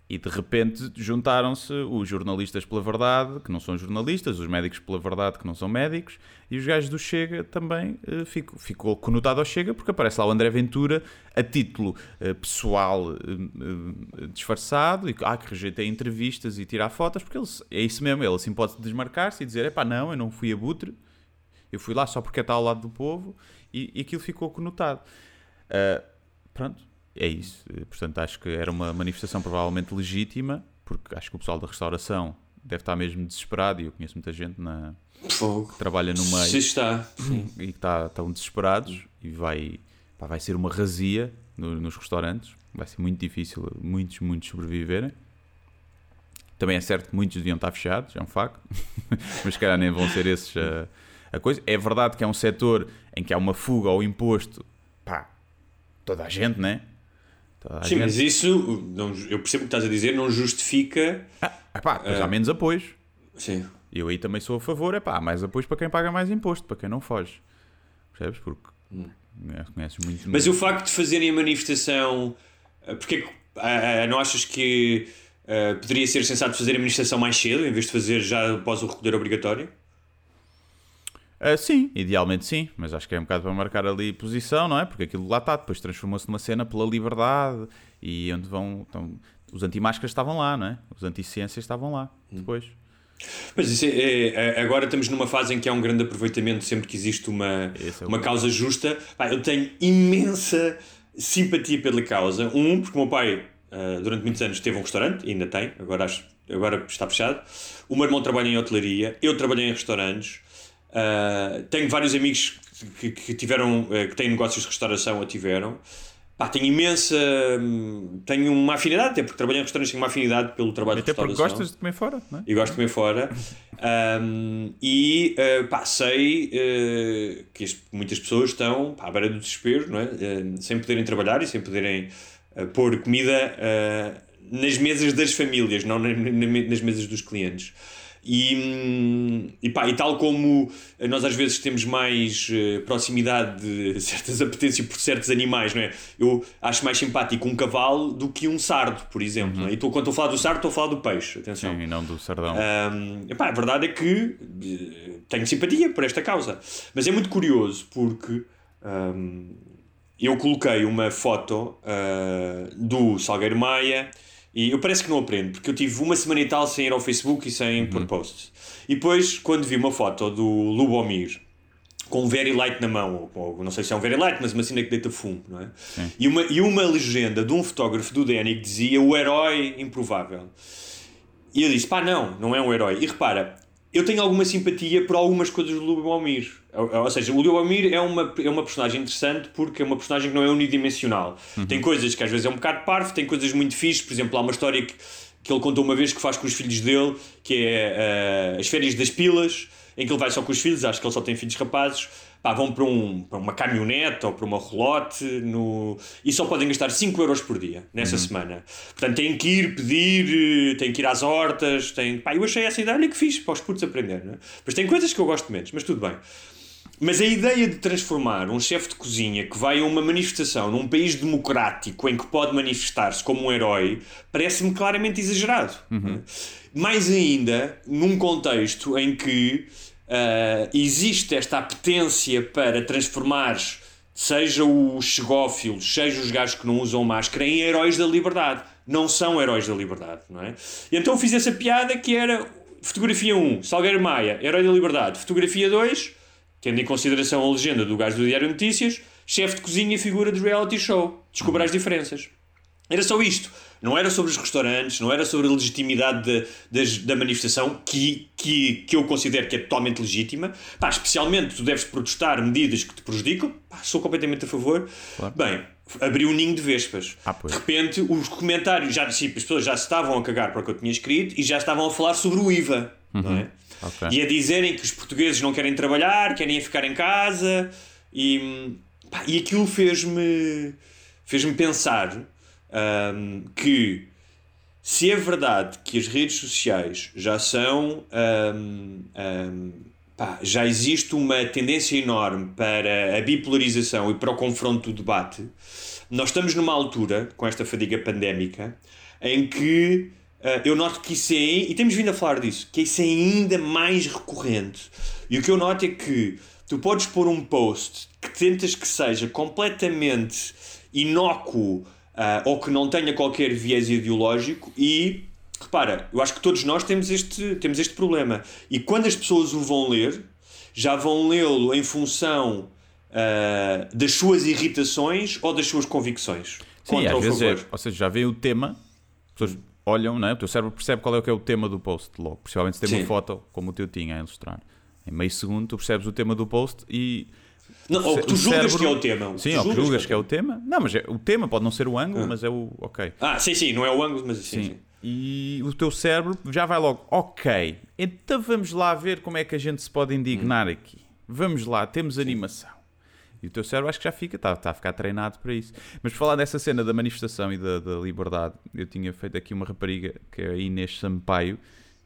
E de repente juntaram-se os jornalistas pela verdade, que não são jornalistas, os médicos pela verdade, que não são médicos, e os gajos do Chega também eh, ficou, ficou conotado ao Chega, porque aparece lá o André Ventura a título eh, pessoal eh, disfarçado, e há que rejeitar entrevistas e tirar fotos, porque ele, é isso mesmo, ele assim pode desmarcar-se e dizer: epá, não, eu não fui abutre, eu fui lá só porque está ao lado do povo, e, e aquilo ficou conotado. Uh, pronto, é isso. Portanto, acho que era uma manifestação provavelmente legítima, porque acho que o pessoal da restauração deve estar mesmo desesperado, e eu conheço muita gente na, Fogo. que trabalha no meio Se está. e que está, estão desesperados e vai, pá, vai ser uma razia no- nos restaurantes. Vai ser muito difícil muitos, muitos sobreviverem. Também é certo que muitos deviam estar fechados, é um facto, <laughs> mas se calhar nem vão ser esses a, a coisa. É verdade que é um setor em que há uma fuga ao imposto, toda a gente, né? Toda Sim, gente. mas isso, não, eu percebo o que estás a dizer, não justifica. Ah, pá, depois É. há menos apoios. Sim. Eu aí também sou a favor, é pá, há mais apoios para quem paga mais imposto, para quem não foge. Percebes? Porque né, conheces muito. Mas o facto de fazerem a manifestação, eh, porque é ah, ah, não achas que ah, poderia ser sensato fazer a manifestação mais cedo, em vez de fazer já após o recolher obrigatório? Uh, sim, idealmente sim, mas acho que é um bocado para marcar ali posição, não é? Porque aquilo lá está, depois transformou-se numa cena pela liberdade e onde vão. Então, os anti-máscaras estavam lá, não é? Os anti-ciências estavam lá depois. Mas isso é, é- agora estamos numa fase em que há um grande aproveitamento sempre que existe uma, é uma causa justa. Eu tenho imensa simpatia pela causa. Um, porque o meu pai ah, durante muitos anos teve um restaurante, ainda tem, agora, acho- agora está fechado. O meu irmão trabalha em hotelaria, eu trabalhei em restaurantes. Ah, tenho vários amigos que, que tiveram, eh, que têm negócios de restauração ou tiveram. Pá, tenho imensa. hum, Tenho uma afinidade, até porque trabalhei em restaurantes, tenho uma afinidade pelo trabalho Até de porque restauração gostas de comer fora, não é? e gosto de comer fora. Um, e uh, pá, sei uh, que as- muitas pessoas estão pá, à beira do desespero, não é? Uh, sem poderem trabalhar e sem poderem uh, pôr comida uh, nas mesas das famílias, não na- na- nas mesas dos clientes. E, e, pá, e tal como nós às vezes temos mais eh, proximidade de <laughs> certas apetências por certos animais, não é? Eu acho mais simpático um cavalo do que um sardo, por exemplo. não é? E tô, quando estou a falar do sardo, estou a falar do peixe. Atenção. Sim, e não do sardão. Um, epá, a verdade é que eh, tenho simpatia por esta causa. Mas é muito curioso porque um, eu coloquei uma foto uh, do Salgueiro Maia e eu parece que não aprendo, porque eu tive uma semana e tal sem ir ao Facebook e sem pôr posts. E depois, quando vi uma foto do Lubomir com um very light na mão, ou, ou não sei se é um very light, mas uma cena que deita fumo, não é? E uma, e uma legenda de um fotógrafo do DN que dizia o herói improvável. E eu disse, pá, não, não é um herói. E repara, eu tenho alguma simpatia por algumas coisas do Lubomir. Ou, ou seja, o Lubomir é uma, é uma personagem interessante porque é uma personagem que não é unidimensional. Tem coisas que às vezes é um bocado parvo, tem coisas muito fixes. Por exemplo, há uma história que, que ele contou uma vez que faz com os filhos dele, que é eh, as férias das pilas, em que ele vai só com os filhos, acho que ele só tem filhos rapazes. Pá, vão para, um, para uma caminhonete ou para uma relote no... e só podem gastar 5 euros por dia nessa semana. Portanto, têm que ir pedir, eh, têm que ir às hortas. Têm... Pá, eu achei essa ideia, olha que fixe para os putos aprender. Não é? Mas tem coisas que eu gosto menos, mas tudo bem. Mas a ideia de transformar um chefe de cozinha que vai a uma manifestação num país democrático em que pode manifestar-se como um herói parece-me claramente exagerado. não é? Mais ainda num contexto em que ah, existe esta apetência para transformar seja os chegófilos, seja os gajos que não usam máscara, em heróis da liberdade. Não são heróis da liberdade, não é? E então fiz essa piada que era fotografia 1, Salgueiro Maia, herói da liberdade. Fotografia 2, tendo em consideração a legenda do gajo do Diário de Notícias, chefe de cozinha e figura de reality show. Descubra as diferenças. Era só isto. Não era sobre os restaurantes, não era sobre a legitimidade de- das- da manifestação, que, que, que eu considero que é totalmente legítima. Pá, especialmente, tu deves protestar medidas que te prejudicam. Pá, sou completamente a favor. Bem, abriu um ninho de vespas. Ah, de repente, os comentários, já, sim, as pessoas já se estavam a cagar para o que eu tinha escrito e já estavam a falar sobre o IVA. Não é? Ok. E a dizerem que os portugueses não querem trabalhar, querem ficar em casa. E, pá, e aquilo fez-me fez-me pensar hum, que se é verdade que as redes sociais já são. hum, hum, pá, já existe uma tendência enorme para a bipolarização e para o confronto do debate, nós estamos numa altura, com esta fadiga pandémica, em que eu noto que isso é, e temos vindo a falar disso, que isso é ainda mais recorrente. E o que eu noto é que tu podes pôr um post que tentas que seja completamente inócuo ah, ou que não tenha qualquer viés ideológico e repara, eu acho que todos nós temos este, temos este problema. E quando as pessoas o vão ler, já vão lê-lo em função ah, das suas irritações ou das suas convicções. Sim, às vezes é, ou seja, já vê o tema, as pessoas olham, não é? o teu cérebro percebe qual é, o que é o tema do post logo, principalmente se tem Sim. uma foto como o teu tinha a ilustrar. Em meio segundo tu percebes o tema do post e... Não, ou que tu julgas cérebro- que é o tema. o Sim, tu ou que julgas julgas que é o tema. Não, mas é, o tema pode não ser o ângulo, Ah. mas é o... Ok. Ah, sim, sim, não é o ângulo, mas sim. Sim. sim. E o teu cérebro já vai logo, ok, então vamos lá ver como é que a gente se pode indignar aqui. Vamos lá, temos animação. E o teu cérebro acho que já fica, está tá a ficar treinado para isso. Mas por falar dessa cena da manifestação e da, da liberdade, eu tinha feito aqui uma rapariga, que é a Inês Sampaio,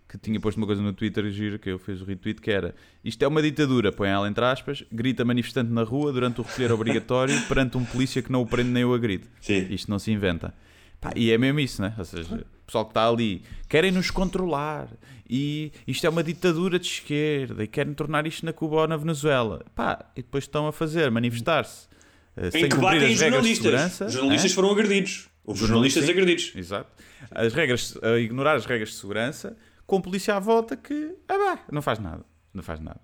que tinha posto uma coisa no Twitter gira, que eu fiz o retweet, que era isto é uma ditadura, põe ela entre aspas, grita manifestante na rua durante o recolher obrigatório <laughs> perante um polícia que não o prende nem o agride. Sim. Isto não se inventa. Pá, e é mesmo isso, né? Ou seja, pessoal que está ali, querem nos controlar e isto é uma ditadura de esquerda e querem tornar isto na Cuba ou na Venezuela. Pá, e depois estão a fazer, manifestar-se. eh, sem Em que cumprir batem as regras de jornalistas. segurança. Os jornalistas Hã? foram agredidos. Houve jornalistas Sim, agredidos. Exato. As regras, a ignorar as regras de segurança, com polícia à volta que ah, bah, não faz nada. Não faz nada.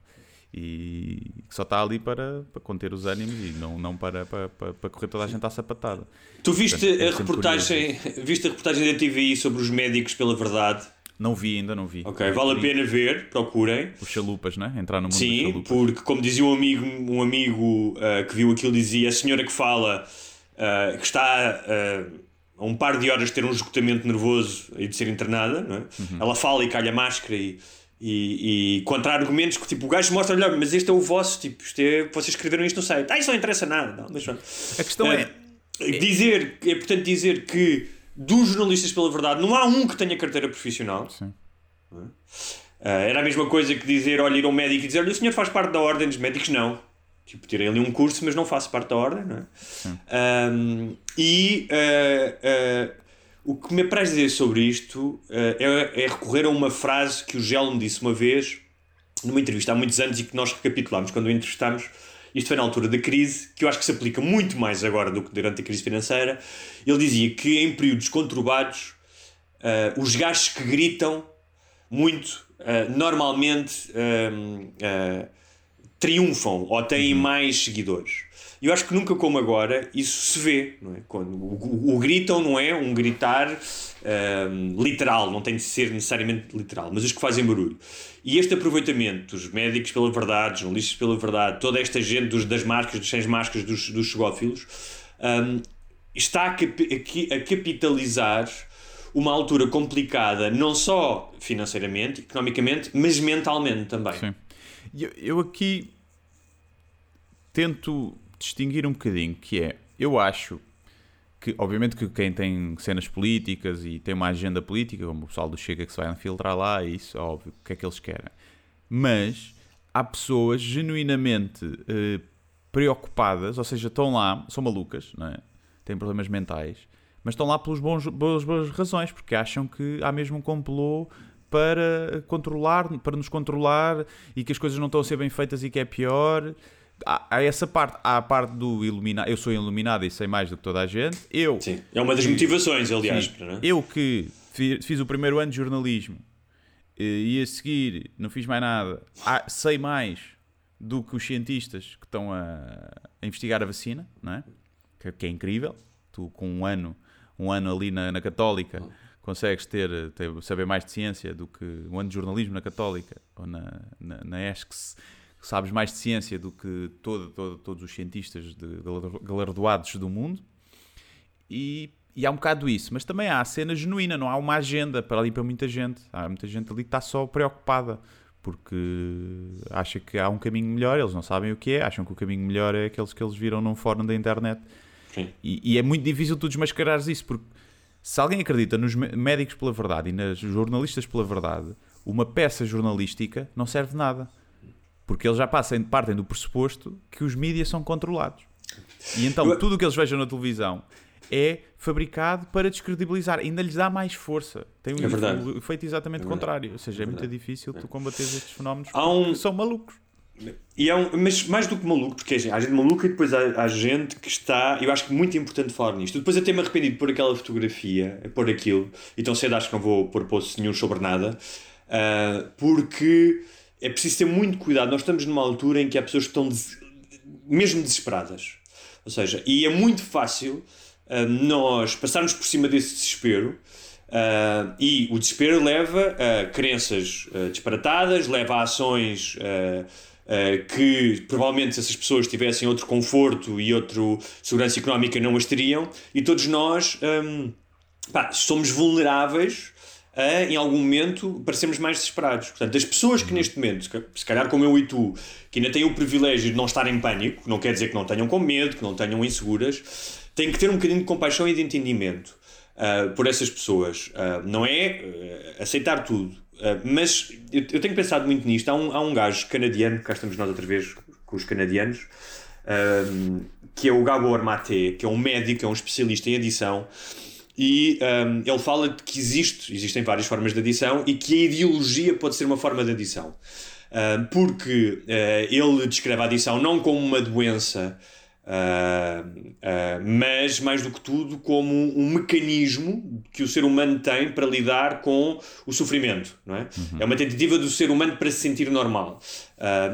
E que só está ali para, para conter os ânimos e não, não para, para, para, correr toda a gente à sapatada. Tu viste Portanto, é a reportagem, viste a reportagem da TVI sobre os médicos pela verdade? Não vi ainda, não vi. Ok, vale a pena ver, procurem. Os chalupas, né? Entrar no mundo dos Sim, chalupas. porque como dizia um amigo, um amigo ah, que viu aquilo, dizia a senhora que fala ah, que está ah, a um par de horas de ter um esgotamento nervoso e de ser internada, é? Uhum. ela fala e calha a máscara e, e, e contra-argumentos que tipo, o gajo mostra, olha, mas este é o vosso, tipo, é, vocês escreveram isto no site. Ah, isso não interessa nada. Não, mas pronto. A questão é. Dizer, é portanto dizer que dos jornalistas pela verdade não há um que tenha carteira profissional. Sim. Ah, era a mesma coisa que dizer, olha, ir a um médico e dizer, olha, o senhor faz parte da ordem dos médicos, não. Tipo, tirei ali um curso, mas não faço parte da ordem, não é? Ahm, e ah, ah, o que me apraz dizer sobre isto ah, é, é recorrer a uma frase que o Gelo me disse uma vez, numa entrevista há muitos anos e que nós recapitulámos quando o entrevistámos. Isto foi na altura da crise, que eu acho que se aplica muito mais agora do que durante a crise financeira. Ele dizia que em períodos conturbados, ah, os gajos que gritam muito, ah, normalmente triunfam ou têm mais seguidores. Eu acho que nunca como agora isso se vê. Não é? Quando o, o- gritam não é um gritar ahm, literal, não tem de ser necessariamente literal, mas os que fazem barulho. E este aproveitamento dos médicos pela verdade, jornalistas pela verdade, toda esta gente dos, das máscaras, dos sem máscaras, dos, dos chegófilos, ahm, está a, a a capitalizar uma altura complicada, não só financeiramente, economicamente, mas mentalmente também. Sim. E Eu, eu aqui tento distinguir um bocadinho, que é, eu acho que, obviamente que quem tem cenas políticas e tem uma agenda política, como o pessoal do Chega que se vai infiltrar lá, é isso, óbvio, o que é que eles querem. Mas há pessoas genuinamente eh, preocupadas, ou seja, estão lá, são malucas, não é? têm problemas mentais, mas estão lá pelas boas, boas razões, porque acham que há mesmo um complô para controlar, para nos controlar e que as coisas não estão a ser bem feitas e que é pior. Há, há essa parte, há a parte do iluminado, eu sou iluminado e sei mais do que toda a gente. Eu, Sim, é uma das motivações, aliás. Sim. não é? Eu que fi- fiz o primeiro ano de jornalismo eh, e a seguir não fiz mais nada, ah, sei mais do que os cientistas que estão a, a investigar a vacina, não é? Que, que é incrível. Tu com um ano, um ano ali na, na Católica consegues ter, ter- saber mais de ciência do que um ano de jornalismo na Católica ou na, na, na ESCS, sabes mais de ciência do que todo, todo- todos os cientistas de, galardoados do mundo e, e há um bocado isso, mas também há a cena genuína, não há uma agenda para ali para muita gente. Há muita gente ali que está só preocupada porque acha que há um caminho melhor, eles não sabem o que é, acham que o caminho melhor é aqueles que eles viram num fórum da internet. E, e é muito difícil tu desmascarares isso, porque se alguém acredita nos mé- médicos pela verdade e nas jornalistas pela verdade, uma peça jornalística não serve de nada. Porque eles já passam, partem do pressuposto que os mídias são controlados. E então Eu- tudo o que eles vejam na televisão é fabricado para descredibilizar. Ainda lhes dá mais força. Tem É verdade. o efeito exatamente É contrário. Ou seja, é, muito difícil tu combateres estes fenómenos Há um- porque são malucos. E é um, mas mais do que maluco, porque há gente maluca e depois há, há gente que está. Eu acho que é muito importante falar nisto. Depois até me arrependi de pôr aquela fotografia, pôr aquilo, e tão cedo acho que não vou pôr post nenhum sobre nada, ah, porque é preciso ter muito cuidado. Nós estamos numa altura em que há pessoas que estão des- mesmo desesperadas. Ou seja, e é muito fácil ah, nós passarmos por cima desse desespero. ah, e o desespero leva a crenças ah, disparatadas, leva a ações que provavelmente se essas pessoas tivessem outro conforto e outra segurança económica não as teriam, e todos nós hum, pá, somos vulneráveis em algum momento, parecermos mais desesperados. Portanto, as pessoas que neste momento, se- calhar como eu e tu, que ainda têm o privilégio de não estar em pânico, não quer dizer que não tenham com medo, que não tenham inseguras, têm que ter um bocadinho de compaixão e de entendimento ah, por essas pessoas. Ah, não é ah, aceitar tudo. Mas eu, eu tenho pensado muito nisto. Há um, há um gajo canadiano, cá estamos nós outra vez com os canadianos, que é o Gabor Mate, que é um médico, é um especialista em adição, e um, ele fala de que existe, existem várias formas de adição e que a ideologia pode ser uma forma de adição. Uh, porque uh, ele descreve a adição não como uma doença, uh, mas mais do que tudo como um mecanismo que o ser humano tem para lidar com o sofrimento. Não é? Uhum. é uma tentativa do ser humano para se sentir normal.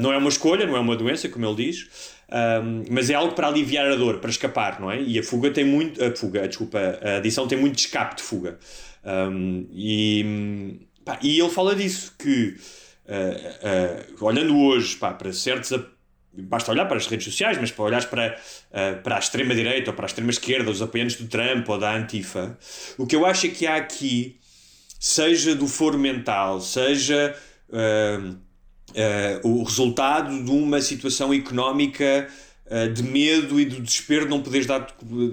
não é uma escolha, não é uma doença, como ele diz. Um, mas é algo para aliviar a dor, para escapar, não é? E a fuga tem muito. A fuga, desculpa, a adição tem muito escape de fuga. Um, e, pá, e ele fala disso, que uh, uh, olhando hoje pá, para certos. Basta olhar para as redes sociais, mas para olhar para, uh, para a extrema-direita ou para a extrema-esquerda, os apoiantes do Trump ou da Antifa, o que eu acho é que há aqui, seja do foro mental, seja uh, o resultado de uma situação económica uh, de medo e do desespero de não poderes dar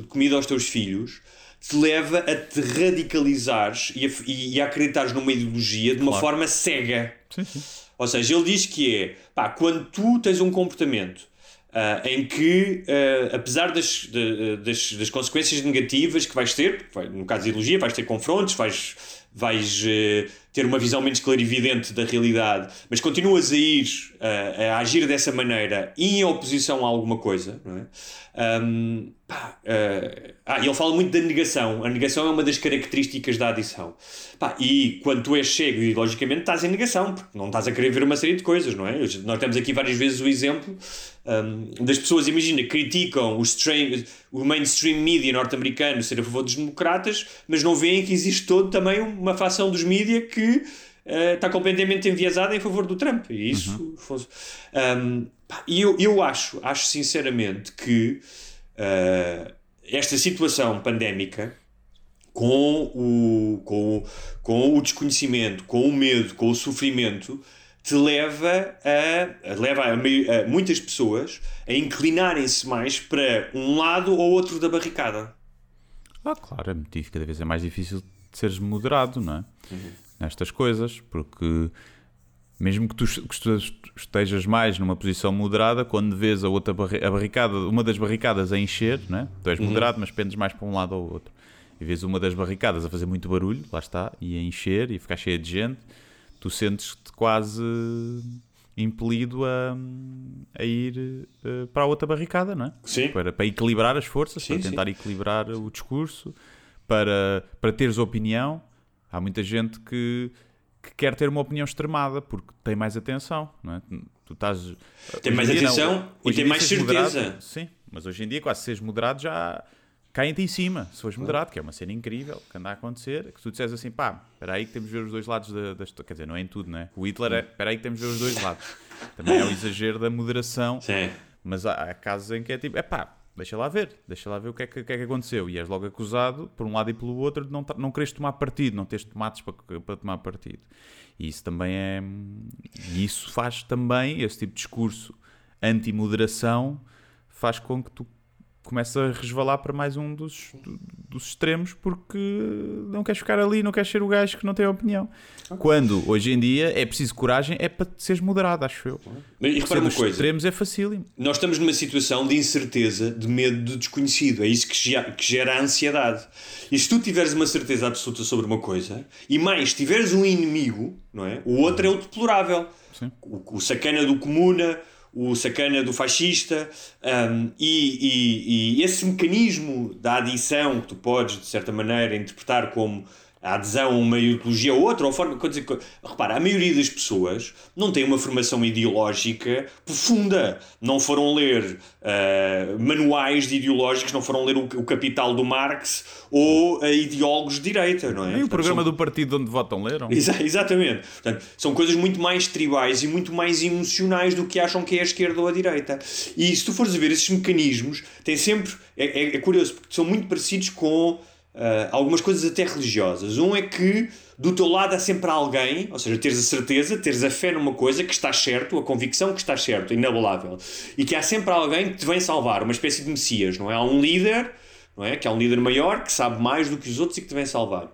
comida aos teus filhos te leva a te radicalizares e a, e a acreditares numa ideologia de uma claro. forma cega. Sim, sim. Ou seja, ele diz que é pá, quando tu tens um comportamento uh, em que, uh, apesar das, de, das, das, consequências negativas que vais ter, no caso de ideologia, vais ter confrontos, vais, vais uh, ter uma visão menos clarividente da realidade, mas continuas a ir uh, a agir dessa maneira em oposição a alguma coisa, é? Um, pá, uh, ah, ele fala muito da negação. A negação é uma das características da adição. Pá, e quando tu és cego ideologicamente, estás em negação, porque não estás a querer ver uma série de coisas, não é? Nós temos aqui várias vezes o exemplo um, das pessoas, imagina, criticam o, stream, o mainstream media norte-americano ser a favor dos democratas, mas não veem que existe todo também uma facção dos mídia que uh, está completamente enviesada em favor do Trump. E isso. Uhum. Um, e eu, eu acho, acho sinceramente que uh, esta situação pandémica com o, com, com o desconhecimento, com o medo, com o sofrimento, te leva a, leva a, a muitas pessoas a inclinarem-se mais para um lado ou outro da barricada. Ah, claro, é cada vez é mais difícil de seres moderado, não é? Uhum. Nestas coisas, porque mesmo que tu, estejas mais numa posição moderada, quando vês a outra barri a barricada, uma das barricadas a encher, né? tu és uhum. moderado, mas pendes mais para um lado ou outro, e vês uma das barricadas a fazer muito barulho, lá está, e a encher e a ficar cheia de gente, tu sentes-te quase impelido a, a ir uh, para a outra barricada, não é? Sim. Para, para equilibrar as forças, sim, para tentar sim. equilibrar o discurso, para, para teres opinião. Há muita gente que, que quer ter uma opinião extremada porque tem mais atenção, não é? Tu estás. Tem mais atenção não, e tem mais certeza. Moderado, sim, mas hoje em dia, quase seres moderado já caem-te em cima, se fores moderado, que é uma cena incrível que anda a acontecer, que tu disseres assim, pá, espera aí que temos de ver os dois lados da, das... Quer dizer, não é em tudo, né? O Hitler é, espera aí que temos de ver os dois lados. <laughs> Também é o exagero da moderação. Sim. Mas há, há casos em que é tipo, é pá, deixa lá ver, deixa lá ver o que é que, que, é que aconteceu. E és logo acusado, por um lado e pelo outro, de não, não quereres tomar partido, não teres tomates para, para tomar partido. E isso também é... E isso faz também, esse tipo de discurso anti-moderação, faz com que tu começa a resvalar para mais um dos, dos extremos porque não queres ficar ali, não queres ser o gajo que não tem opinião. Quando, hoje em dia, é preciso coragem, é para seres moderado, acho eu. E repara uma coisa. extremos é facílimo. Nós estamos numa situação de incerteza, de medo de desconhecido. É isso que gera, que gera a ansiedade. E se tu tiveres uma certeza absoluta sobre uma coisa, e mais, tiveres um inimigo, não é? O outro é o deplorável. O, o sacana do comuna o sacana do fascista, um, e, e, e, esse mecanismo da adição que tu podes, de certa maneira, interpretar como a adesão a uma ideologia ou outra, ou forma. Quer dizer, repara, a maioria das pessoas não tem uma formação ideológica profunda. Não foram ler uh, manuais de ideológicos, não foram ler o, o Capital do Marx ou uh, ideólogos de direita, não é? Nem o programa são... do partido onde votam leram. Exa exatamente. Portanto, são coisas muito mais tribais e muito mais emocionais do que acham que é a esquerda ou a direita. E se tu fores a ver esses mecanismos, tem sempre. É, é, é curioso, porque são muito parecidos com uh, algumas coisas até religiosas. Um é que do teu lado há sempre alguém, ou seja, teres a certeza, teres a fé numa coisa que está certo, a convicção que está certo, inabalável, e que há sempre alguém que te vem salvar, uma espécie de messias, não é? Há um líder, não é? Que é um líder maior, que sabe mais do que os outros e que te vem salvar.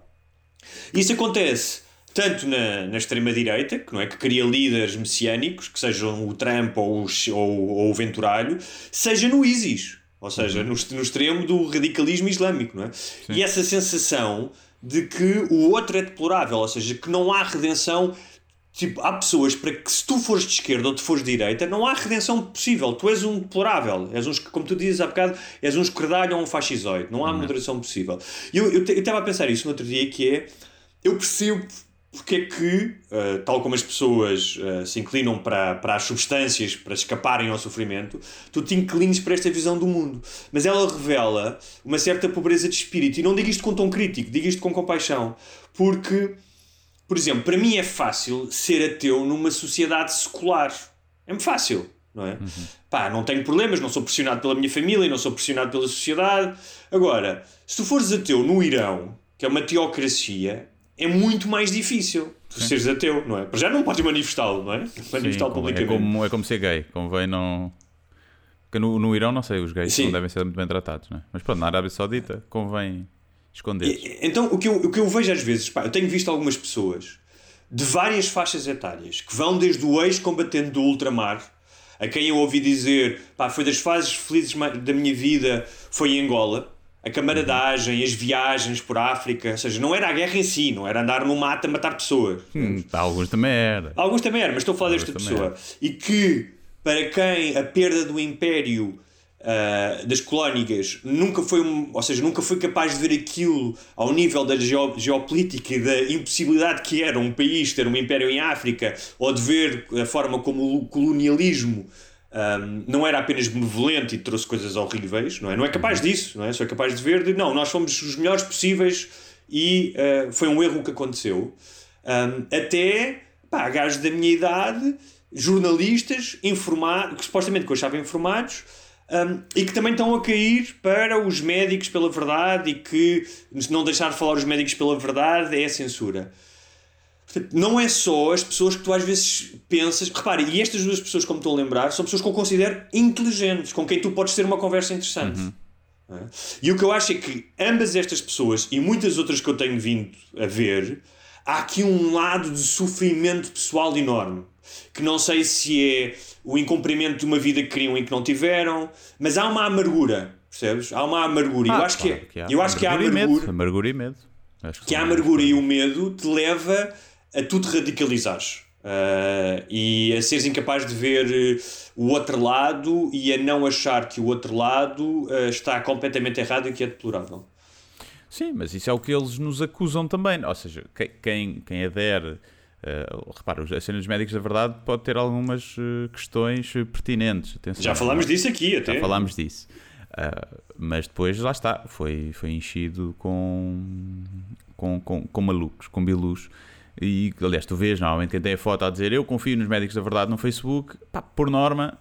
Isso acontece tanto na, na extrema-direita, que, não é, que cria líderes messiânicos, que sejam o Trump ou o, ou, ou o Venturalho, seja no ISIS, ou seja, no, no extremo do radicalismo islâmico, não é? E essa sensação de que o outro é deplorável, ou seja, que não há redenção. Tipo, há pessoas para que se tu fores de esquerda ou tu fores de direita, não há redenção possível. Tu és um deplorável. És um, como tu dizes há bocado, és um esquerdalho ou um fascisoide. Não há moderação possível. E eu estava a pensar isso no outro dia, que é... Eu percebo porque é que, uh, tal como as pessoas uh, se inclinam para, para as substâncias para escaparem ao sofrimento, tu te inclines para esta visão do mundo. Mas ela revela uma certa pobreza de espírito. E não digo isto com tom crítico, digo isto com compaixão. Porque, por exemplo, para mim é fácil ser ateu numa sociedade secular. É-me fácil, não é? Uhum. Pá, não tenho problemas, não sou pressionado pela minha família, não sou pressionado pela sociedade. Agora, se tu fores ateu no Irão, que é uma teocracia, é muito mais difícil tu seres ateu, não é? Para já não podes manifestá-lo, não é? Manifestá-lo é publicamente. É como, é como ser gay, convém não. Porque no, no Irão, não sei, os gays Sim. não devem ser muito bem tratados, não é? Mas pronto, na Arábia Saudita convém esconder. Então, o que, eu, o que eu vejo às vezes, pá, eu tenho visto algumas pessoas de várias faixas etárias que vão desde o ex-combatente do ultramar a quem eu ouvi dizer, pá, foi das fases felizes da minha vida, foi em Angola a camaradagem, as viagens por África, ou seja, não era a guerra em si, não era andar no mato a matar pessoas. Hum, alguns também era. Alguns também era, mas estou a falar desta pessoa. Era. E que, para quem a perda do império uh, das colónicas nunca foi, um, ou seja, nunca foi capaz de ver aquilo ao nível da geopolítica e da impossibilidade que era um país ter um império em África, ou de ver a forma como o colonialismo um, não era apenas benevolente e trouxe coisas horríveis, não é? Não é capaz disso, não é? Só é capaz de ver de não, nós fomos os melhores possíveis e uh, foi um erro que aconteceu. Um, até pá, gajos da minha idade, jornalistas informados, que supostamente que eu achava informados. Um, e que também estão a cair para os médicos pela verdade e que se não deixar de falar os médicos pela verdade é censura não é só as pessoas que tu às vezes pensas. Repare, e estas duas pessoas, como estou a lembrar, são pessoas que eu considero inteligentes, com quem tu podes ter uma conversa interessante. Uhum. É? E o que eu acho é que ambas estas pessoas e muitas outras que eu tenho vindo a ver, há aqui um lado de sofrimento pessoal enorme. Que não sei se é o incumprimento de uma vida que queriam e que não tiveram, mas há uma amargura, percebes? Há uma amargura. Ah, eu acho claro, que, que há. eu acho que há amargura. E medo. Amargura e medo. Que, que a amargura e o medo te leva a tu te radicalizares. Uh, e a seres incapaz de ver uh, o outro lado e a não achar que o outro lado uh, está completamente errado e que é deplorável. Sim, mas isso é o que eles nos acusam também. Ou seja, quem, quem adere. Uh, repara, a cena dos médicos da verdade pode ter algumas questões pertinentes. Atenção, já falámos disso aqui, até. Já falámos disso. mas depois, lá está, foi, foi enchido com, com, com, com malucos, com bilus e aliás, tu vês normalmente quem tem a foto a dizer eu confio nos médicos da verdade no Facebook, pá, por norma,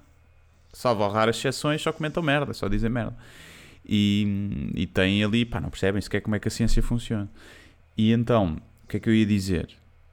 salvo raras exceções, só comentam merda, só dizem merda. E, e tem ali, pá, não percebem sequer como é que a ciência funciona. E então, o que é que eu ia dizer?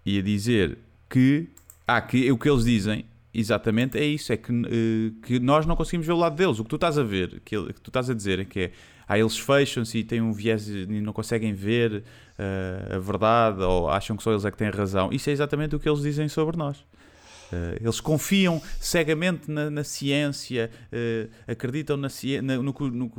Ia dizer que, ah, que o que eles dizem exatamente é isso, é que, uh, que nós não conseguimos ver o lado deles. O que tu estás a ver, que, que tu estás a dizer é que é, ah, eles fecham-se e têm um viés e não conseguem ver uh, a verdade ou acham que só eles é que têm razão. Isso é exatamente o que eles dizem sobre nós. Uh, eles confiam cegamente na, na ciência, uh, acreditam na, na, no, no,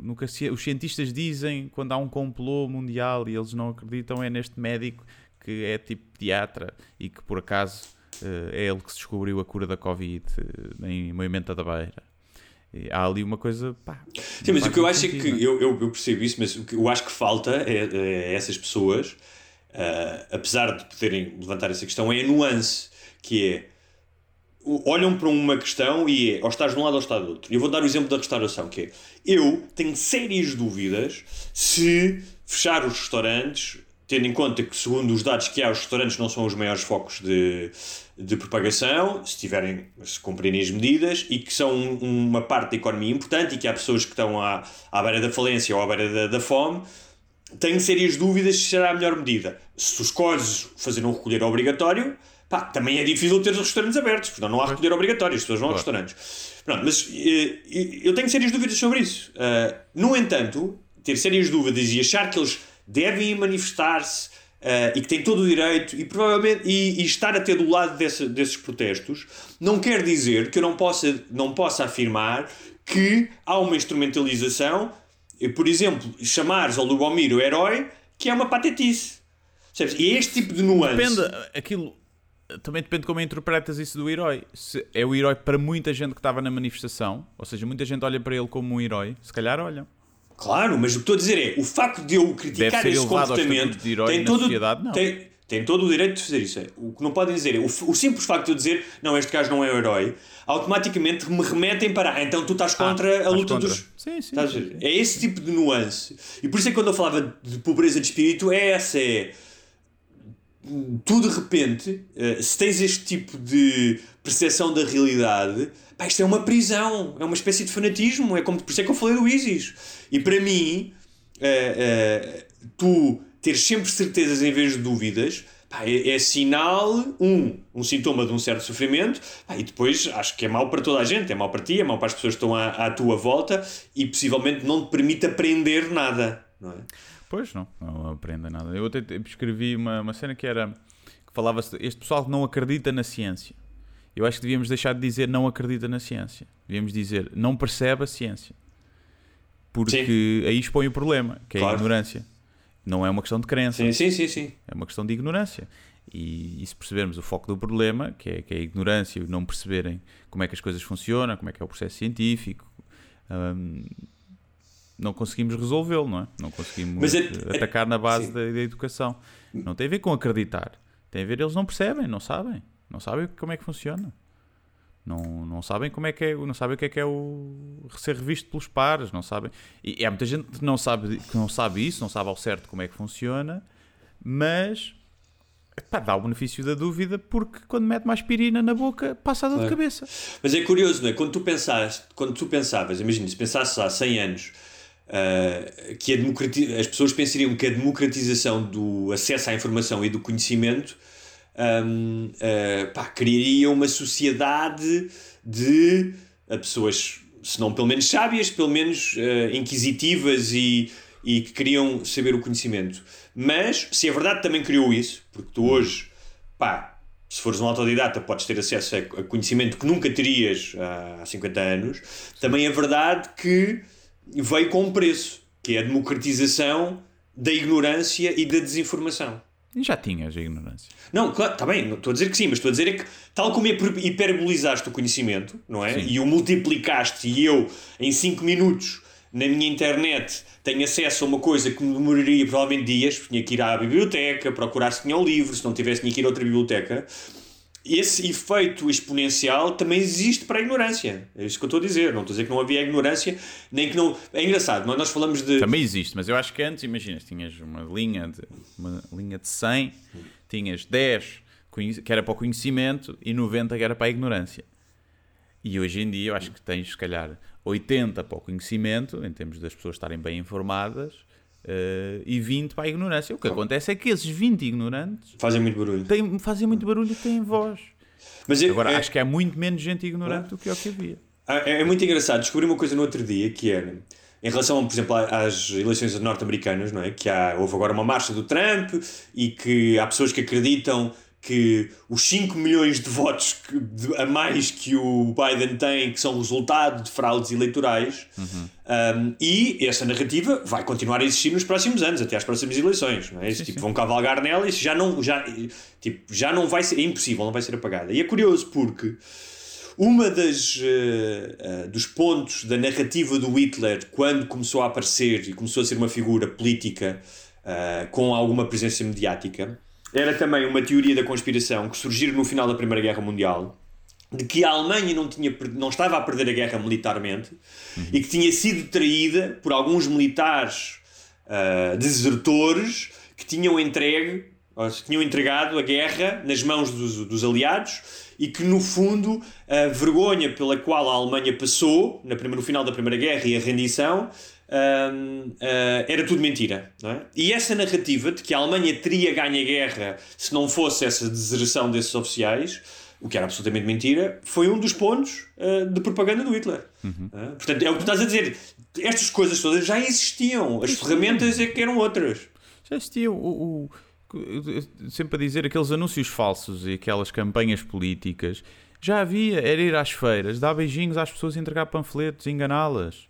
no, que os cientistas dizem quando há um complô mundial e eles não acreditam é neste médico que é tipo pediatra e que por acaso uh, é ele que se descobriu a cura da Covid em Moimenta da Beira. Há ali uma coisa. Pá, Sim, mas o que eu acho sentido, é que. Eu, eu, eu, percebo isso, mas o que eu acho que falta é, é essas pessoas, uh, apesar de poderem levantar essa questão, é a nuance, que é. Olham para uma questão e é ou estás de um lado ou estás do outro. Eu vou dar o exemplo da restauração, que é eu tenho sérias dúvidas se fechar os restaurantes tendo em conta que, segundo os dados que há, os restaurantes não são os maiores focos de, de propagação, se tiverem, se cumprirem as medidas, e que são uma parte da economia importante e que há pessoas que estão à, à beira da falência ou à beira da, da fome, tenho sérias dúvidas se será a melhor medida. Se tu escolhes fazer um recolher obrigatório, pá, também é difícil ter os restaurantes abertos, porque não há recolher obrigatório, as pessoas vão claro. aos restaurantes. Pronto, mas eh, eu tenho sérias dúvidas sobre isso. Uh, no entanto, ter sérias dúvidas e achar que eles devem manifestar-se e que tem todo o direito e provavelmente e, e estar até do lado desse, desses protestos não quer dizer que eu não possa, não possa afirmar que há uma instrumentalização, por exemplo, chamares ao Lubomir o herói, que é uma patetice. E é este tipo de nuance. Depende, aquilo também depende de como interpretas isso do herói. Se é o herói para muita gente que estava na manifestação, ou seja, muita gente olha para ele como um herói, se calhar olham. Claro, mas o que estou a dizer é, o facto de eu criticar esse comportamento de herói tem todo, sociedade, não. Tem, tem todo o direito de fazer isso. O que não podem dizer é, o, o simples facto de eu dizer, não, este gajo não é o herói, automaticamente me remetem para, ah, então tu estás contra ah, a luta contra. dos... Sim, sim, sim, É esse tipo de nuance. E por isso é que quando eu falava de pobreza de espírito, é essa, é tu de repente, eh, se tens este tipo de percepção da realidade, pá, isto é uma prisão, é uma espécie de fanatismo, é como, por isso é que eu falei do ISIS. E para mim, uh, uh, tu teres sempre certezas em vez de dúvidas, pá, é, é, sinal, um, um sintoma de um certo sofrimento, pá, e depois acho que é mau para toda a gente, é mau para ti, é mau para as pessoas que estão à, à tua volta e possivelmente não te permite aprender nada, não é? Pois não, não aprende nada. Eu até escrevi uma, uma cena que era que falava este pessoal não acredita na ciência. Eu acho que devíamos deixar de dizer não acredita na ciência. Devíamos dizer não percebe a ciência. Porque sim. aí expõe o problema, que é claro. a ignorância. Não é uma questão de crença. Sim, sim, sim, sim. É uma questão de ignorância. E, e se percebermos o foco do problema, que é, que é a ignorância não perceberem como é que as coisas funcionam, como é que é o processo científico, hum, não conseguimos resolvê-lo, não é? Não conseguimos é, atacar na base da, da, educação. Não tem a ver com acreditar. Tem a ver, eles não percebem, não sabem. Não sabem como é que funciona. Não, não sabem como é que é, não sabem o que é que é o ser revisto pelos pares, não sabem. E, há muita gente que não sabe, que não sabe isso, não sabe ao certo como é que funciona, mas pá, dá o benefício da dúvida porque quando mete mais aspirina na boca passa a dor de cabeça. Mas é curioso, não é? Quando tu pensaste, quando tu pensavas, imagina, se pensasses há 100 anos uh, que a as pessoas pensariam que a democratização do acesso à informação e do conhecimento um, uh, eh, pá, criaria uma sociedade de uh, pessoas, se não pelo menos sábias, pelo menos inquisitivas e, e que queriam saber o conhecimento. Mas, se é verdade, também criou isso, porque tu hoje, pá, se fores um autodidata, podes ter acesso a conhecimento que nunca terias há 50 anos. Também é verdade que veio com um preço, que é a democratização da ignorância e da desinformação. Já tinhas a ignorância. Não, claro, está bem, não estou a dizer que sim, mas estou a dizer é que, tal como hiperbolizaste o conhecimento, não é? Sim. E o multiplicaste, e eu, em 5 minutos, na minha internet, tenho acesso a uma coisa que me demoraria provavelmente dias, tinha que ir à biblioteca, procurar se tinha o um livro, se não tivesse, tinha que ir a outra biblioteca esse efeito exponencial também existe para a ignorância. É isso que eu estou a dizer. Não estou a dizer que não havia ignorância, nem que não. É engraçado, nós falamos de. Também existe, mas eu acho que antes, imaginas, tinhas uma linha de, uma linha de 100, tinhas 10 que era para o conhecimento e 90 que era para a ignorância. E hoje em dia eu acho que tens, se calhar, 80 para o conhecimento, em termos das pessoas estarem bem informadas, Uh, e 20 para a ignorância. O que acontece é que esses 20 ignorantes fazem muito barulho. Têm, fazem muito barulho e têm voz. Mas é, Agora, é, acho que há muito menos gente ignorante do que o que havia. É, é, muito engraçado. Descobri uma coisa no outro dia que era em relação, por exemplo, às eleições norte-americanas, não é? Que há, houve agora uma marcha do Trump e que há pessoas que acreditam que os 5 milhões de votos que, de, a mais que o Biden tem, que são resultado de fraudes eleitorais, uhum. um, e essa narrativa vai continuar a existir nos próximos anos, até às próximas eleições. Não é? Sim, tipo, sim. Vão cavalgar nela e isso já não, já, tipo, já não vai ser, é impossível, não vai ser apagada. E é curioso porque uma das uh, uh, dos pontos da narrativa do Hitler, quando começou a aparecer e começou a ser uma figura política uh, com alguma presença mediática, era também uma teoria da conspiração que surgiu no final da Primeira Guerra Mundial de que a Alemanha não, tinha, não estava a perder a guerra militarmente uhum. e que tinha sido traída por alguns militares uh, desertores que tinham entregue tinham entregado a guerra nas mãos dos, dos aliados e que no fundo a vergonha pela qual a Alemanha passou na primeira, no final da Primeira Guerra e a rendição uh, era tudo mentira. É? E essa narrativa de que a Alemanha teria ganho a guerra se não fosse essa deserção desses oficiais, o que era absolutamente mentira, foi um dos pontos uh, de propaganda do Hitler. Uhum. Uh, portanto, é o que estás a dizer. Estas coisas todas já existiam, as ferramentas é que eram outras. Já existiam. O, o, sempre a dizer aqueles anúncios falsos e aquelas campanhas políticas. Já havia, era ir às feiras, dar beijinhos às pessoas, entregar panfletos, enganá-las.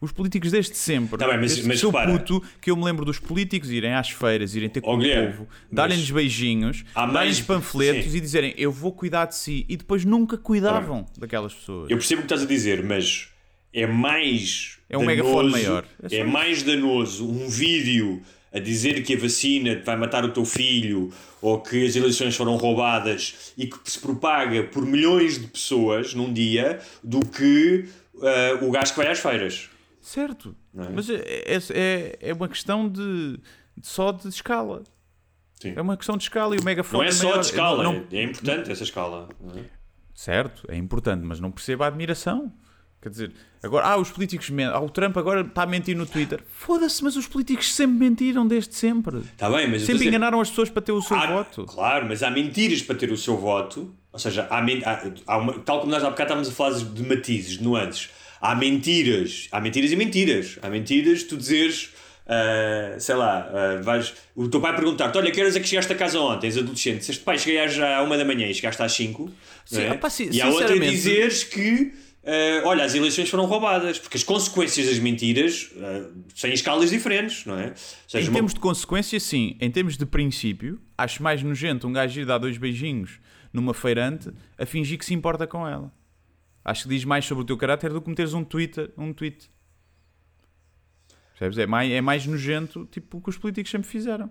Os políticos desde sempre. Tá bem, mas- desde puto, que eu me lembro dos políticos irem às feiras, irem ter com Ó, o povo, darem-lhes beijinhos, darem-lhes panfletos sim. e dizerem eu vou cuidar de si e depois nunca cuidavam daquelas pessoas. Eu percebo o que estás a dizer, mas é mais. É um danoso- megafone maior. É É, mais danoso um vídeo a dizer que a vacina vai matar o teu filho ou que as eleições foram roubadas e que se propaga por milhões de pessoas num dia do que ah, o gajo que vai às feiras. Certo. Não é? Mas é, é, é uma questão de, de só de escala. Sim. É uma questão de escala e o megafone Não é só maior. de escala, Não- é, é importante essa escala. não é? Certo, é importante, mas não percebo a admiração. Quer dizer, agora, ah, os políticos mentem. Ah, o Trump agora está a mentir no Twitter. Foda-se, mas os políticos sempre mentiram desde sempre. Está bem, mas Sempre dizer- enganaram as pessoas para ter o seu Há- voto. Claro, mas há mentiras para ter o seu voto. Ou seja, há, há- há uma- tal como nós há bocado estávamos a falar de matizes, de nuances. Há mentiras. Há mentiras e mentiras. Há mentiras, tu dizeres, ah, sei lá, ah, vais, o teu pai perguntar-te: Olha, que horas é que chegaste a casa ontem? És adolescente. Disseste, pai, cheguei à uma da manhã e chegaste às 5. Sim, opá, sim, e há outra dizeres que. ah, olha, as eleições foram roubadas, porque as consequências das mentiras ah, têm escalas diferentes, não é? Seja, Em uma- termos de consequência, sim. Em termos de princípio, acho mais nojento um gajo ir dar dois beijinhos numa feirante a fingir que se importa com ela. Acho que diz mais sobre o teu caráter do que meteres um tweet. Um tweet. Percebes? É mais, é mais nojento, tipo o que os políticos sempre fizeram.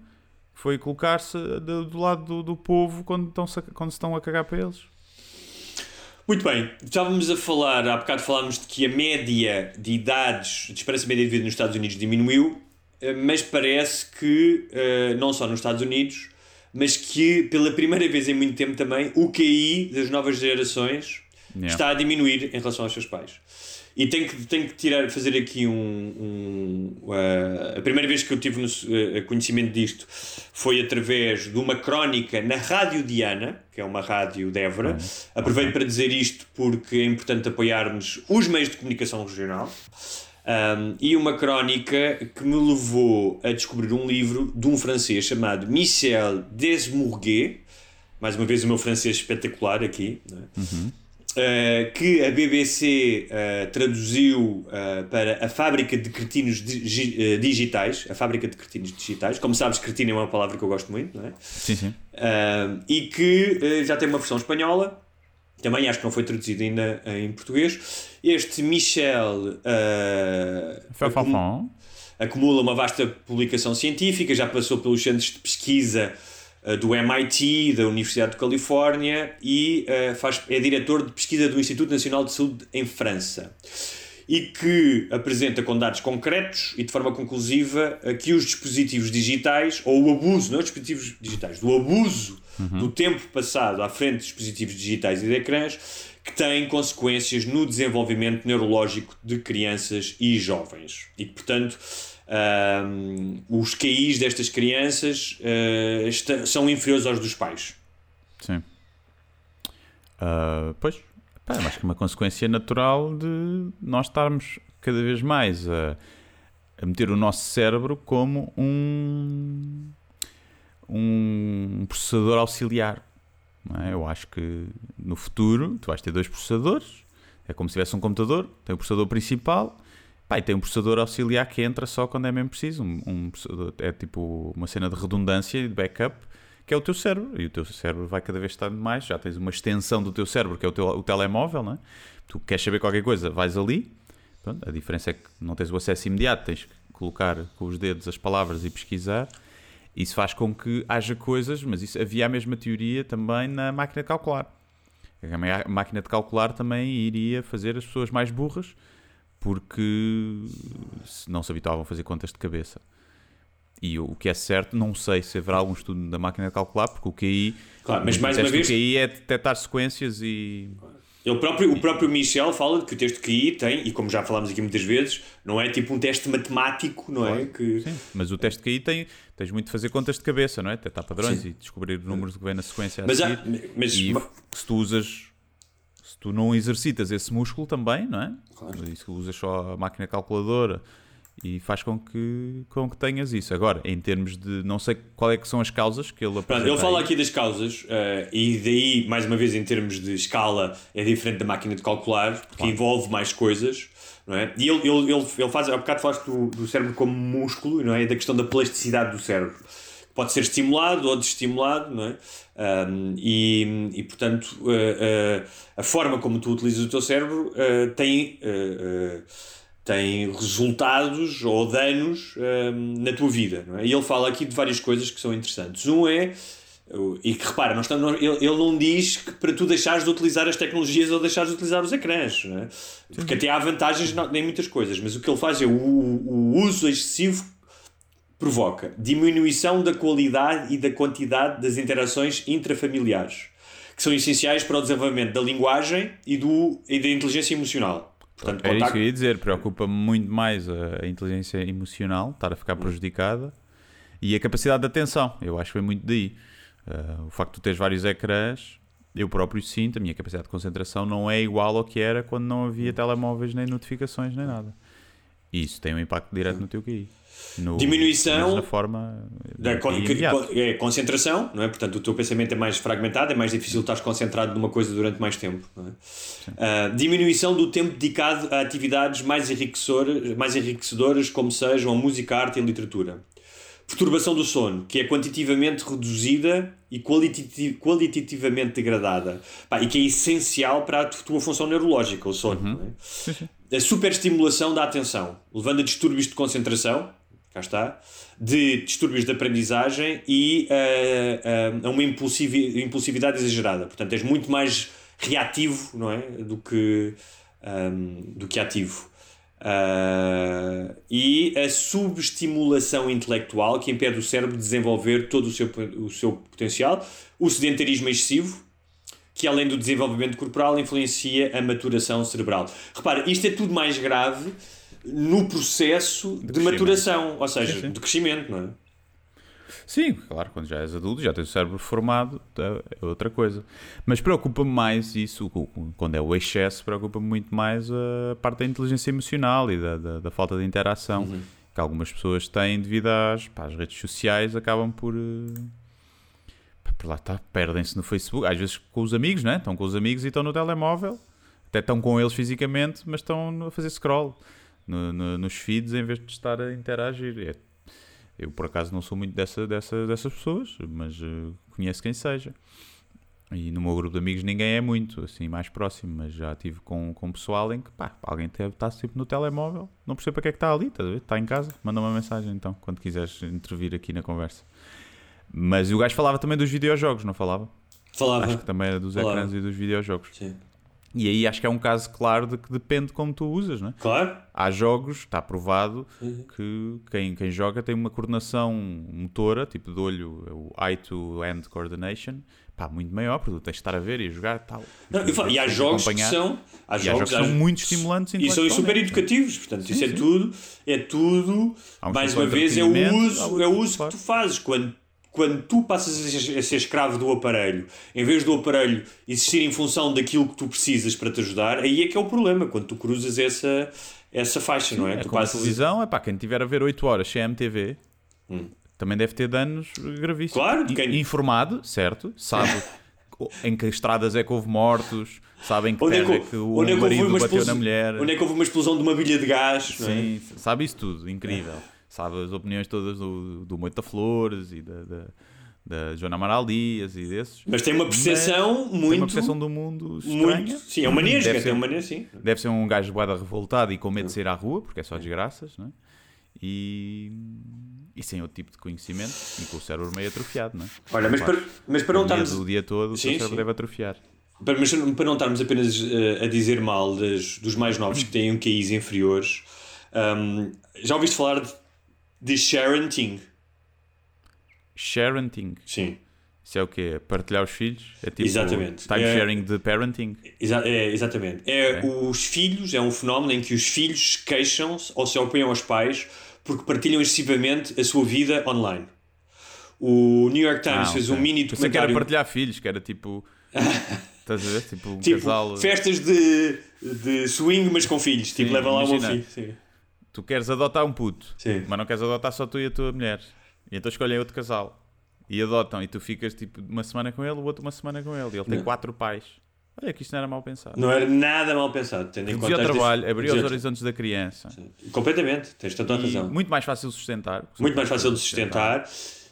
Foi colocar-se do, do lado do, do povo quando, estão quando se estão a cagar para eles. Muito bem, estávamos a falar, há bocado falámos de que a média de idades, de esperança média de vida nos Estados Unidos diminuiu, eh, mas parece que, eh, não só nos Estados Unidos, mas que pela primeira vez em muito tempo também, o QI das novas gerações Yeah. está a diminuir em relação aos seus pais. E tenho que, tenho que tirar, fazer aqui um. um, eh, a primeira vez que eu tive no, eh, conhecimento disto foi através de uma crónica na Rádio Diana, que é uma rádio de Évora. Aproveito para dizer isto porque é importante apoiarmos os meios de comunicação regional. Um, e uma crónica que me levou a descobrir um livro de um francês chamado Michel Desmourguet. Mais uma vez, o meu francês espetacular aqui. não é? Uh, que a BBC uh, traduziu uh, para a fábrica de cretinos digi- digitais, a fábrica de cretinos digitais. Como sabes, cretino é uma palavra que eu gosto muito, não é? Sim, sim. E que já tem uma versão espanhola, também acho que não foi traduzida ainda em português. Este Michel acumula uma vasta publicação científica, já passou pelos centros de pesquisa do MIT, da Universidade de Califórnia e uh, faz, é diretor de pesquisa do Instituto Nacional de Saúde em França. E que apresenta com dados concretos e de forma conclusiva uh, que os dispositivos digitais, ou o abuso, não os dispositivos digitais, do abuso do tempo passado à frente de dispositivos digitais e de ecrãs, que têm consequências no desenvolvimento neurológico de crianças e jovens. E que, portanto, um, os QIs destas crianças uh, esta- são inferiores aos dos pais. Sim. Ah, pois, pá, acho que é uma consequência natural de nós estarmos cada vez mais a, a meter o nosso cérebro como um, um processador auxiliar. é? Eu acho que no futuro tu vais ter dois processadores, é como se tivesse um computador, tem o processador principal pá, e tem um processador auxiliar que entra só quando é mesmo preciso. Um, um é tipo uma cena de redundância e de backup que é o teu cérebro. E o teu cérebro vai cada vez estar mais. Já tens uma extensão do teu cérebro, que é o teu o telemóvel, não é? Tu queres saber qualquer coisa, vais ali. Pronto, a diferença é que não tens o acesso imediato, tens que colocar com os dedos as palavras e pesquisar. Isso faz com que haja coisas, mas isso, havia a mesma teoria também na máquina de calcular. A máquina de calcular também iria fazer as pessoas mais burras porque não se habituavam a fazer contas de cabeça. E o que é certo, não sei se haverá algum estudo da máquina de calcular, porque o QI, Claro, mas mais uma vez- o QI é detectar sequências e Ele próprio, o próprio Michel fala de que o teste QI tem, e como já falámos aqui muitas vezes, não é tipo um teste matemático, não é? Que, Sim, mas o teste aí tem, tens muito de fazer contas de cabeça, não é? Detectar padrões Sim. e descobrir números que vem na sequência a Mas há- seguir. mas- e ma- se tu usas, tu não exercitas esse músculo também, não é? Claro. Se usas só a máquina calculadora e faz com que, com que tenhas isso. Agora, em termos de. Não sei qual é que são as causas que ele Pronto, apresenta. ele fala aqui das causas eh, e daí, mais uma vez, em termos de escala, é diferente da máquina de calcular, porque envolve mais coisas. Não é? E ele, ele, ele, ele faz, há bocado falaste do, do cérebro como músculo, não é? Da questão da plasticidade do cérebro. Pode ser estimulado ou desestimulado, não é? Ahm, e, e, portanto, eh, eh, a forma como tu utilizas o teu cérebro eh, tem, tem resultados ou danos na tua vida, não é? E ele fala aqui de várias coisas que são interessantes. Um é e que repara, nós estamos, ele, ele não diz que para tu deixares de utilizar as tecnologias ou deixares de utilizar os ecrãs, é? porque até há vantagens em muitas coisas, mas o que ele faz é o, o uso excessivo provoca diminuição da qualidade e da quantidade das interações intrafamiliares, que são essenciais para o desenvolvimento da linguagem e, do, e da inteligência emocional. Portanto, Era isso contacto- que eu ia dizer, preocupa-me muito mais a, a inteligência emocional, estar a ficar prejudicada, e a capacidade de atenção. Eu acho que foi muito daí. Uh, o facto de tu teres vários ecrãs, eu próprio sinto, a minha capacidade de concentração não é igual ao que era quando não havia telemóveis, nem notificações, nem nada. E isso tem um impacto direto no teu QI. No, Diminuição na forma da con- é concentração, não é? Portanto, o teu pensamento é mais fragmentado, é mais difícil estar concentrado numa coisa durante mais tempo. é? Ah, diminuição do tempo dedicado a atividades mais enriquecedoras, mais enriquecedoras como sejam a música, a arte e a literatura. Perturbação do sono, que é quantitativamente reduzida e qualitati- qualitativamente degradada. Pá, e que é essencial para a tu- tua função neurológica, o sono. não é? A superestimulação da atenção, levando a distúrbios de concentração, cá está, de distúrbios de aprendizagem e ah, ah, a uma impulsivi- impulsividade exagerada. Portanto, és muito mais reativo não é? do, que, ah, do que ativo. Ah, e a subestimulação intelectual que impede o cérebro de desenvolver todo o seu, o seu potencial, o sedentarismo excessivo, que além do desenvolvimento corporal influencia a maturação cerebral. Repara, isto é tudo mais grave no processo de, crescimento. maturação, ou seja, Sim, sim. de crescimento, não é? Sim, claro, quando já és adulto, já tens o cérebro formado, tá, é outra coisa. Mas preocupa-me mais isso, quando é o excesso, preocupa-me muito mais a parte da inteligência emocional e da, da, da falta de interação que algumas pessoas têm devido às, pá, às redes sociais, acabam por. eh, pá, por lá está, perdem-se no Facebook, às vezes com os amigos, né? Estão com os amigos e estão no telemóvel, até estão com eles fisicamente, mas estão a fazer scroll no- no- nos feeds em vez de estar a interagir. É eu, por acaso, não sou muito dessa, dessa, dessas pessoas, mas eh, conheço quem seja. E no meu grupo de amigos ninguém é muito, assim, mais próximo, mas já tive com, com pessoal em que, pá, alguém estar sempre no telemóvel, não percebo para que é que está ali? Está em casa, manda uma mensagem então, quando quiseres intervir aqui na conversa. Mas o gajo falava também dos videojogos, não falava? Falava. Acho que também era dos Falava. ecrãs e dos videojogos. Sim. E aí acho que é um caso claro de que depende como tu usas, não é? Claro. Há jogos, está provado, Uhum. que quem, quem joga tem uma coordenação motora, tipo de olho, o eye-to-hand coordination, pá, muito maior, porque tu tens de estar a ver e a jogar tal. Não, eu falo, e há jogos que são. Há E há jogos que são muito estimulantes E são super educativos, portanto, Sim, isso é sim. tudo, é tudo, um mais uma vez, é o uso, é o uso claro. que tu fazes quando, quando tu passas a ser, a ser escravo do aparelho, em vez do aparelho existir em função daquilo que tu precisas para te ajudar, aí é que é o problema, quando tu cruzas essa, essa faixa, não é? É tu a passas a- televisão, é pá, quem tiver a ver 8 horas sem MTV também deve ter danos gravíssimos. Hum. Claro, quem- Informado, certo, sabe <laughs> em que estradas é que houve mortos, sabem que Onde é terra que, é que o onde é que marido bateu explosão, na mulher. onde é que houve uma explosão de uma bilha de gás, não é? Sim, sabe isso tudo, incrível. Sabe as opiniões todas do, do Moita Flores e da, da, da Joana Amaral Dias e desses. Mas tem uma percepção Mas Tem muito- uma percepção do mundo estranha. Muito, sim, é uma nesga, Deve tem ser- uma nesga, sim. Deve ser um gajo boada revoltado e com medo de sair à rua, porque é só desgraças, não é? E, e sem outro tipo de conhecimento e com o cérebro meio atrofiado, não é? Olha, mas Claro. para, mas para não estarmos... o dia todo, o Sim, teu cérebro sim. deve atrofiar. Para, mas para não estarmos apenas eh, a dizer mal das- dos mais novos que têm um QIs inferiores, hum, já ouviste falar de, de sharenting? Sharenting. Sim. Isso é o quê? Partilhar os filhos? É tipo Exatamente. time É- sharing de parenting? Exa- é, exatamente. É, os filhos, é um fenómeno em que os filhos queixam-se ou se opõem aos pais porque partilham excessivamente a sua vida online. O New York Times Ah, fez ok. um mini Pensei que era documentário. partilhar filhos, que era tipo. <laughs> estás a ver? Tipo um Tipo, casal. festas de, de swing, mas com filhos. Tipo, Sim, leva lá imagina. filho. Sim. Tu queres adotar um puto, Sim. mas não queres adotar só tu e a tua mulher. E então escolhem outro casal. E adotam, e tu ficas tipo uma semana com ele, o outro uma semana com ele. E ele tem Não. quatro pais. Olha que isto não era mal pensado. Não era nada mal pensado, tendo Reduzia o trabalho, abria os horizontes da criança. Completamente, tens toda a razão. muito mais fácil de sustentar. Muito mais fácil de sustentar.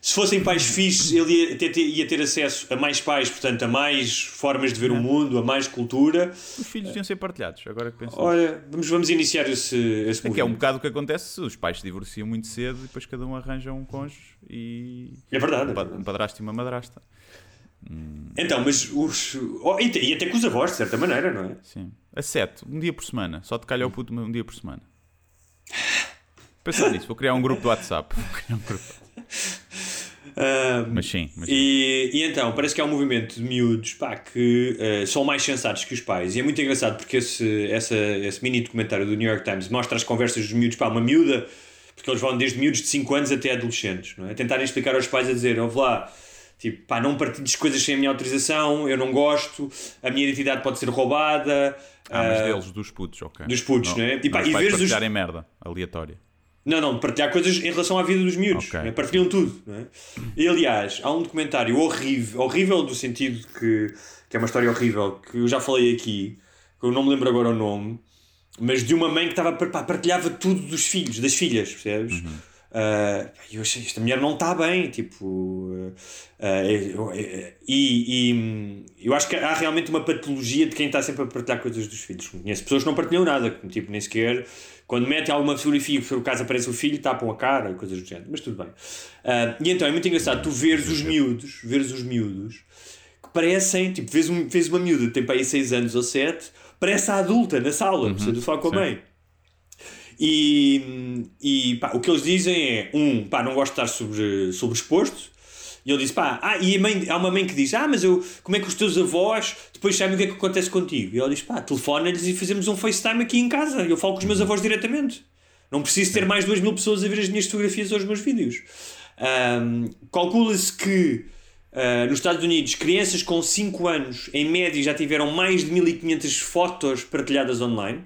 Se fossem pais fixes, ele ia ter, ia ter acesso a mais pais, portanto, a mais formas de ver o mundo, a mais cultura. Os filhos deviam ser partilhados, agora que penso. Olha, vamos, vamos iniciar esse, esse É que é um bocado o que acontece se os pais se divorciam muito cedo e depois cada um arranja um cônjuge e. É verdade, é Um pa- verdade. um padrasto e uma madrasta. Então, mas os. oh, e, e até com os avós, de certa maneira, não é? Sim. A sete, um dia por semana. Só te calha o puto um dia por semana. <laughs> Pensar nisso, vou criar um grupo do WhatsApp. Vou criar um grupo. <laughs> Mas sim, mas sim. E, e então, parece que há um movimento de miúdos pá, que eh, são mais sensatos que os pais. E é muito engraçado porque esse, essa, esse mini documentário do New York Times mostra as conversas dos miúdos, pá, uma miúda, porque eles vão desde miúdos de 5 anos até adolescentes, não é? Tentarem explicar aos pais a dizer, ouve lá, tipo, pá, não partilhes coisas sem a minha autorização, eu não gosto, a minha identidade pode ser roubada. Ah, mas ah, deles, dos putos, ok. dos putos, não, não é? E pá, não e veres os- merda, aleatória. Não, não, partilhar coisas em relação à vida dos miúdos. Ok. né? Partilham tudo. Não é? E aliás, há um documentário horrível, horrível do sentido que, que é uma história horrível, que eu já falei aqui, que eu não me lembro agora o nome, mas de uma mãe que estava, pá, partilhava tudo dos filhos, das filhas, percebes? Ah, e eu achei, esta mulher não está bem, tipo. é- e, e eu acho que há realmente uma patologia de quem está sempre a partilhar coisas dos filhos. Conheço pessoas que não partilham nada, tipo, nem sequer. Quando metem alguma fotografia, por acaso aparece o filho, tapam a cara e coisas do género, mas tudo bem. E então é muito engraçado tu veres os miúdos, veres os miúdos que parecem, tipo, vês, um, vês uma miúda que tem para aí 6 anos ou 7, parece a adulta na sala, uhum, falar com a mãe. E, e pá, o que eles dizem é: um, pá, não gosto de estar sobre, sobreexposto. E ele diz: pá, ah, e mãe, há uma mãe que diz: ah, mas eu, como é que os teus avós depois sabem o que é que acontece contigo? E ele diz: pá, telefona-lhes e fazemos um FaceTime aqui em casa. Eu falo com os meus avós diretamente. Não preciso ter mais 2 mil pessoas a ver as minhas fotografias ou os meus vídeos. Ahm, Calcula-se que ah, nos Estados Unidos, crianças com 5 anos, em média, já tiveram mais de 1500 fotos partilhadas online.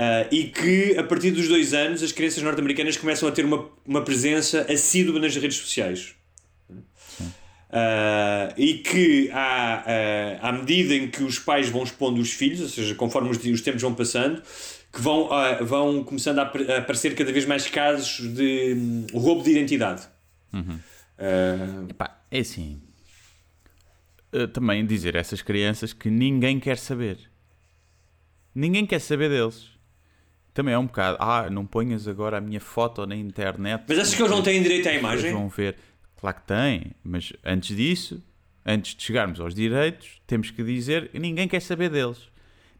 Ah, e que a partir dos dois anos as crianças norte-americanas começam a ter uma, uma presença assídua nas redes sociais. Ah, e que à, ah, à medida em que os pais vão expondo os filhos, ou seja, conforme os, os tempos vão passando, que vão, ah, vão começando a, apar- a aparecer cada vez mais casos de hum, roubo de identidade. Ah, Epá, é assim. eh, também dizer a essas crianças que ninguém quer saber. Ninguém quer saber deles. Também é um bocado. Ah, não ponhas agora a minha foto na internet. mas achas que eles não têm direito à imagem? Vão ver. Claro que têm, mas antes disso, antes de chegarmos aos direitos, temos que dizer que ninguém quer saber deles.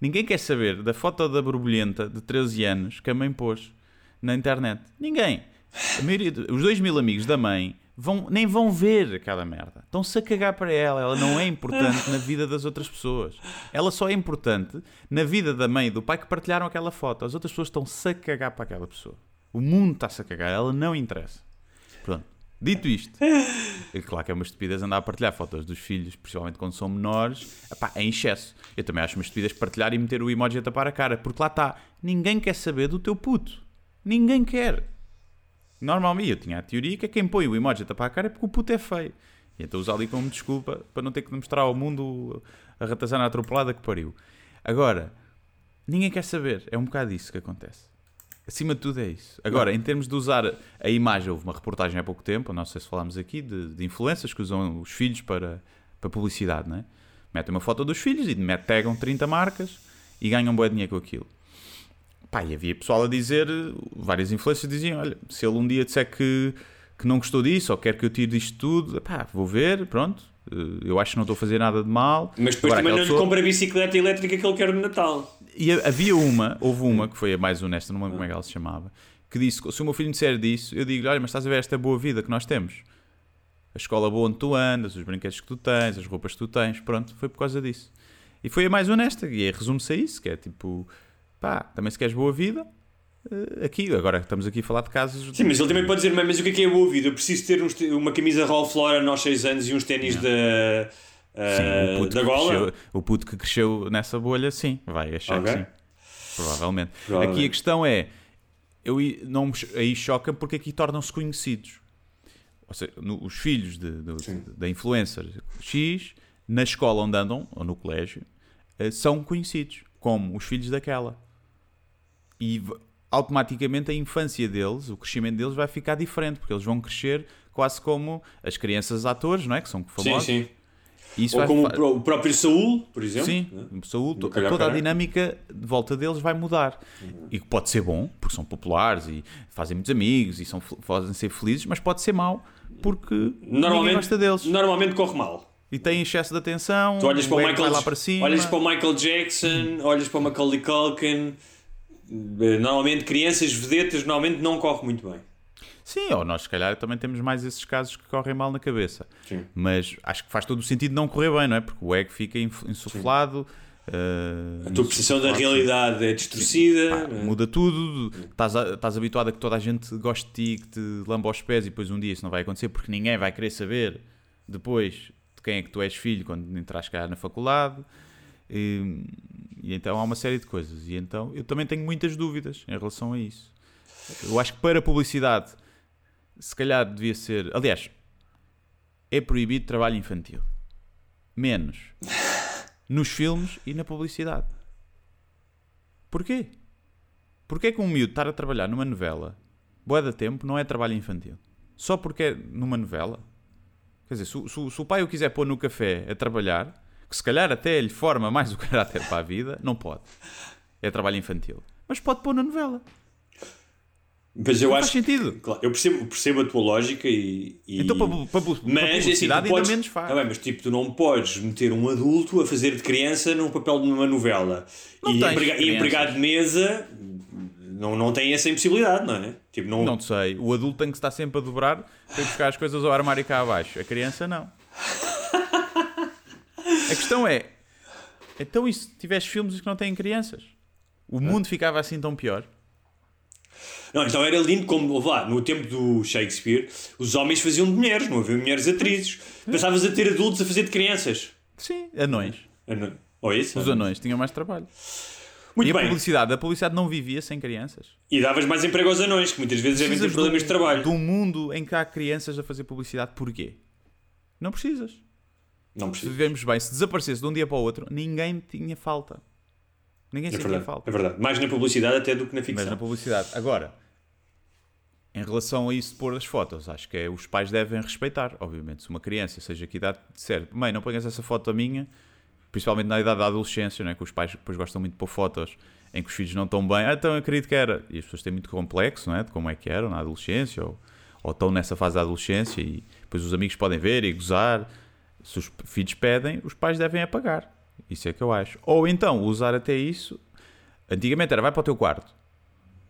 Ninguém quer saber da foto da borbulhenta de 13 anos que a mãe pôs na internet. Ninguém. A maioria os dois mil amigos da mãe vão, nem vão ver aquela merda. Estão-se a cagar para ela. Ela não é importante na vida das outras pessoas. Ela só é importante na vida da mãe e do pai que partilharam aquela foto. As outras pessoas estão-se a cagar para aquela pessoa. O mundo está-se a cagar. Ela não interessa. Pronto. Dito isto, é claro que é uma estupidez andar a partilhar fotos dos filhos, principalmente quando são menores, epá, é em excesso. Eu também acho uma estupidez partilhar e meter o emoji a tapar a cara, porque lá está, ninguém quer saber do teu puto. Ninguém quer. Normalmente eu tinha a teoria que é quem põe o emoji a tapar a cara é porque o puto é feio. E então usa ali como desculpa para não ter que mostrar ao mundo a ratazana atropelada que pariu. Agora, ninguém quer saber. É um bocado isso que acontece. Acima de tudo é isso. Agora, em termos de usar a imagem, houve uma reportagem há pouco tempo, não sei se falámos aqui, de, de influências que usam os filhos para, para publicidade, não é? Metem uma foto dos filhos e met, pegam 30 marcas e ganham boa dinheiro com aquilo. Pá, e havia pessoal a dizer, várias influências diziam, olha, se ele um dia disser que, que não gostou disso ou quer que eu tire disto tudo, pá, vou ver, pronto, eh, eu acho que não estou a fazer nada de mal. Mas depois Agora, também não lhe pessoa- compra a bicicleta elétrica que ele quer no Natal. e ha- havia uma, houve uma que foi a mais honesta, não lembro como é que ela se chamava, que disse: se o meu filho me disser disso, eu digo-lhe: olha, mas estás a ver esta boa vida que nós temos? A escola boa onde tu andas, os brinquedos que tu tens, as roupas que tu tens, pronto, foi por causa disso. E foi a mais honesta, e é, resume-se a isso: que é tipo, pá, também se queres boa vida, eh, aqui, agora estamos aqui a falar de casos. Sim, mas ele também pode dizer, "Mãe, mas o que é que é boa vida? Eu preciso ter uns uma camisa Ralph Lauren aos 6 anos e uns ténis da, Sim, o, puto da que gola. cresceu, o puto que cresceu nessa bolha, sim, vai achar Ok. que sim. Provavelmente. Provavelmente. Aqui a questão é: eu, não, aí choca porque aqui tornam-se conhecidos. Ou seja, no- os filhos de- de- da influencer X, na escola onde andam, ou no colégio, eh, são conhecidos como os filhos daquela. E automaticamente a infância deles, o crescimento deles vai ficar diferente, porque eles vão crescer quase como as crianças atores, não é? Que são Sim, famosos. sim. E isso Ou como o pró- o próprio Saúl, por exemplo. Sim, né? calhar toda a dinâmica de volta deles vai mudar. Uhum. E pode ser bom, porque são populares e fazem muitos amigos e são, podem ser felizes, mas pode ser mau, porque Normalmente, gosta deles. normalmente corre mal. E têm excesso de atenção, Tu olhas para o Michael, vai lá para cima. olhas para o Michael Jackson, olhas para o Macaulay Culkin. Normalmente crianças vedetas normalmente não corre muito bem. Sim, ou nós se calhar também temos mais esses casos que correm mal na cabeça. Sim. Mas acho que faz todo o sentido não correr bem, não é? Porque o ego fica insuflado. eh, A tua percepção da realidade é distorcida. Pá, né? muda tudo, estás, estás habituado a que toda a gente goste de ti, que te lamba aos pés e depois um dia isso não vai acontecer porque ninguém vai querer saber depois de quem é que tu és filho quando entras cá na faculdade. E, e então há uma série de coisas. E então eu também tenho muitas dúvidas em relação a isso. Eu acho que para publicidade, se calhar devia ser. Aliás, é proibido trabalho infantil. Menos <laughs> nos filmes e na publicidade. Porquê? Porquê que um miúdo estar a trabalhar numa novela, boa da tempo, não é trabalho infantil? Só porque é numa novela? Quer dizer, se, o- se se o pai o quiser pôr no café a trabalhar, que se calhar até lhe forma mais o caráter para a vida, não pode. É trabalho infantil. Mas pode pôr na novela. Mas eu Não acho faz sentido. que- claro, eu percebo, percebo a tua lógica e. e- Então, para, para, para Mas, assim, tu podes, ainda menos faz. Tá bem, mas tipo, tu não podes meter um adulto a fazer de criança num papel de uma novela. Não e, emprega- e empregado de mesa não, não tem essa impossibilidade, não é? Tipo, não, Não sei. O adulto tem que estar sempre a dobrar para ir buscar as coisas ao armário cá abaixo. A criança não. A questão é: então e se tivesse filmes que não têm crianças? O mundo ficava assim tão pior? Não, então era lindo como, lá, no tempo do Shakespeare, os homens faziam de mulheres, não havia mulheres atrizes. Passavas a ter adultos a fazer de crianças. Sim, anões. Ano- Ou isso? Os anões tinham mais trabalho. Muito e a bem. publicidade? A publicidade não vivia sem crianças. E davas mais emprego aos anões, que muitas vezes devem ter problemas de, trabalho. de um mundo em que há crianças a fazer publicidade. Porquê? Não precisas. Não Se precisa. vivemos bem, se desaparecesse de um dia para o outro, ninguém tinha falta. Ninguém É sentia verdade, falta. é verdade. Mais na publicidade até do que na ficção. na publicidade. Agora, em relação a isso de pôr as fotos, acho que é, os pais devem respeitar, obviamente. Se uma criança, seja que idade, disser, mãe, não ponhas essa foto minha, principalmente na idade da adolescência, né, que os pais depois gostam muito de pôr fotos em que os filhos não estão bem, ah, então eu acredito que era. E as pessoas têm muito complexo, não é? De como é que eram na adolescência, ou, ou estão nessa fase da adolescência, e depois os amigos podem ver e gozar. Se os filhos pedem, os pais devem apagar. Isso é que eu acho. Ou então, usar até isso. Antigamente era vai para o teu quarto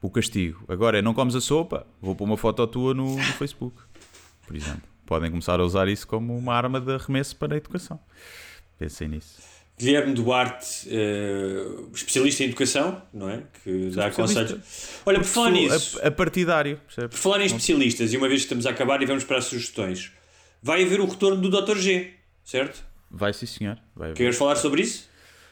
o castigo. Agora é não comes a sopa, vou pôr uma foto tua no, no Facebook, por exemplo. Podem começar a usar isso como uma arma de arremesso para a educação. Pensem nisso. Guilherme Duarte, eh, especialista em educação, não é? Que dá conselhos. Olha, por falar nisso, A, a partidário, percebes? por falar em especialistas, e uma vez que estamos a acabar e vamos para as sugestões, vai haver o retorno do Dr. G, certo? Vai sim, senhor. Vai. Queres falar sobre isso?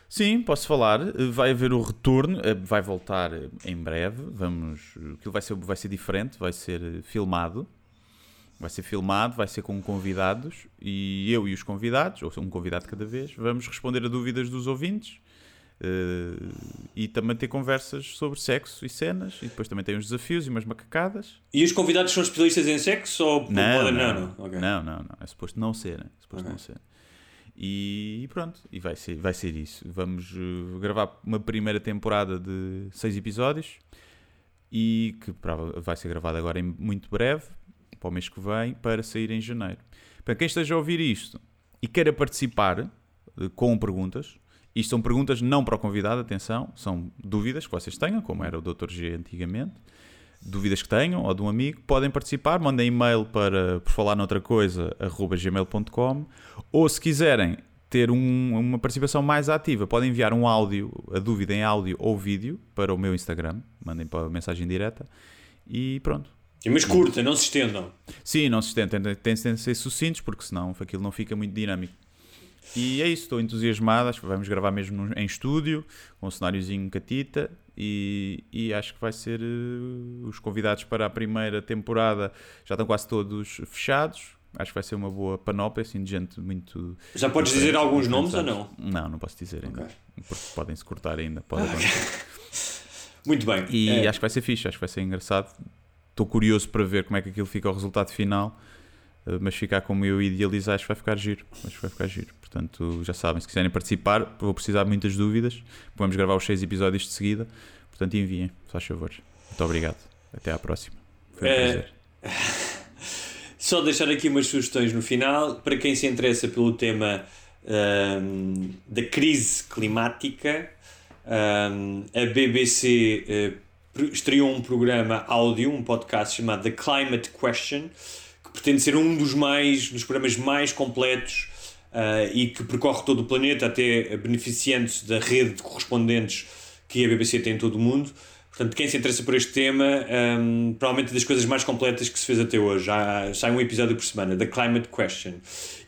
Sim, posso falar. Vai haver o retorno, eh, vai voltar em breve. Vamos, aquilo vai ser, vai ser diferente, vai ser eh, filmado. Vai ser filmado, vai ser com convidados e eu e os convidados, ou um convidado cada vez, vamos responder a dúvidas dos ouvintes eh, e também ter conversas sobre sexo e cenas. E depois também tem uns desafios e umas macacadas. E os convidados são especialistas em sexo ou Não, podem- não, não, não, não. Ok. não, não, não. É suposto não ser, é suposto Ok. não ser. E, pronto, e vai ser, vai ser isso. Vamos eh, gravar uma primeira temporada de seis episódios e que vai ser gravada agora em muito breve, para o mês que vem, para sair em janeiro. Para quem esteja a ouvir isto e queira participar eh, com perguntas, isto são perguntas não para o convidado, atenção, são dúvidas que vocês tenham, como era o Dr. G antigamente dúvidas que tenham ou de um amigo, podem participar, mandem e-mail para por falar noutra coisa arroba gmail.com ou se quiserem ter um- uma participação mais ativa, podem enviar um áudio, a dúvida em áudio ou vídeo para o meu Instagram, mandem para a mensagem direta e pronto. Sim, Mas curta, não se estendam. Sim, não se tentem, têm de ser sucintos porque senão aquilo não fica muito dinâmico. E é isso, estou entusiasmado. Acho que vamos gravar mesmo em estúdio, com um cenáriozinho catita. E, e acho que vai ser. eh, os convidados para a primeira temporada já estão quase todos fechados. Acho que vai ser uma boa panóplia, assim, de gente muito. Já podes dizer alguns nomes ou não? Não, não posso dizer ainda. Ok. Porque podem-se cortar ainda. Pode acontecer. <laughs> Muito bem. E Eh, acho que vai ser fixe, acho que vai ser engraçado. Estou curioso para ver como é que aquilo fica o resultado final, eh, mas ficar como eu idealizar, acho que vai ficar giro. Acho que vai ficar giro. Portanto, já sabem, se quiserem participar, vou precisar de muitas dúvidas. Vamos gravar os seis episódios de seguida. Portanto, enviem, se faz favor. Muito obrigado. Até à próxima. Foi um Eh, prazer. <laughs> Só deixar aqui umas sugestões no final para quem se interessa pelo tema ahm, da crise climática. ahm, a BBC eh, pro- estreou um programa áudio, um podcast chamado The Climate Question, que pretende ser um dos mais dos programas mais completos ah, e que percorre todo o planeta, até beneficiando-se da rede de correspondentes que a BBC tem em todo o mundo. Portanto, quem se interessa por este tema, hum, provavelmente das coisas mais completas que se fez até hoje. Já sai um episódio por semana, da Climate Question.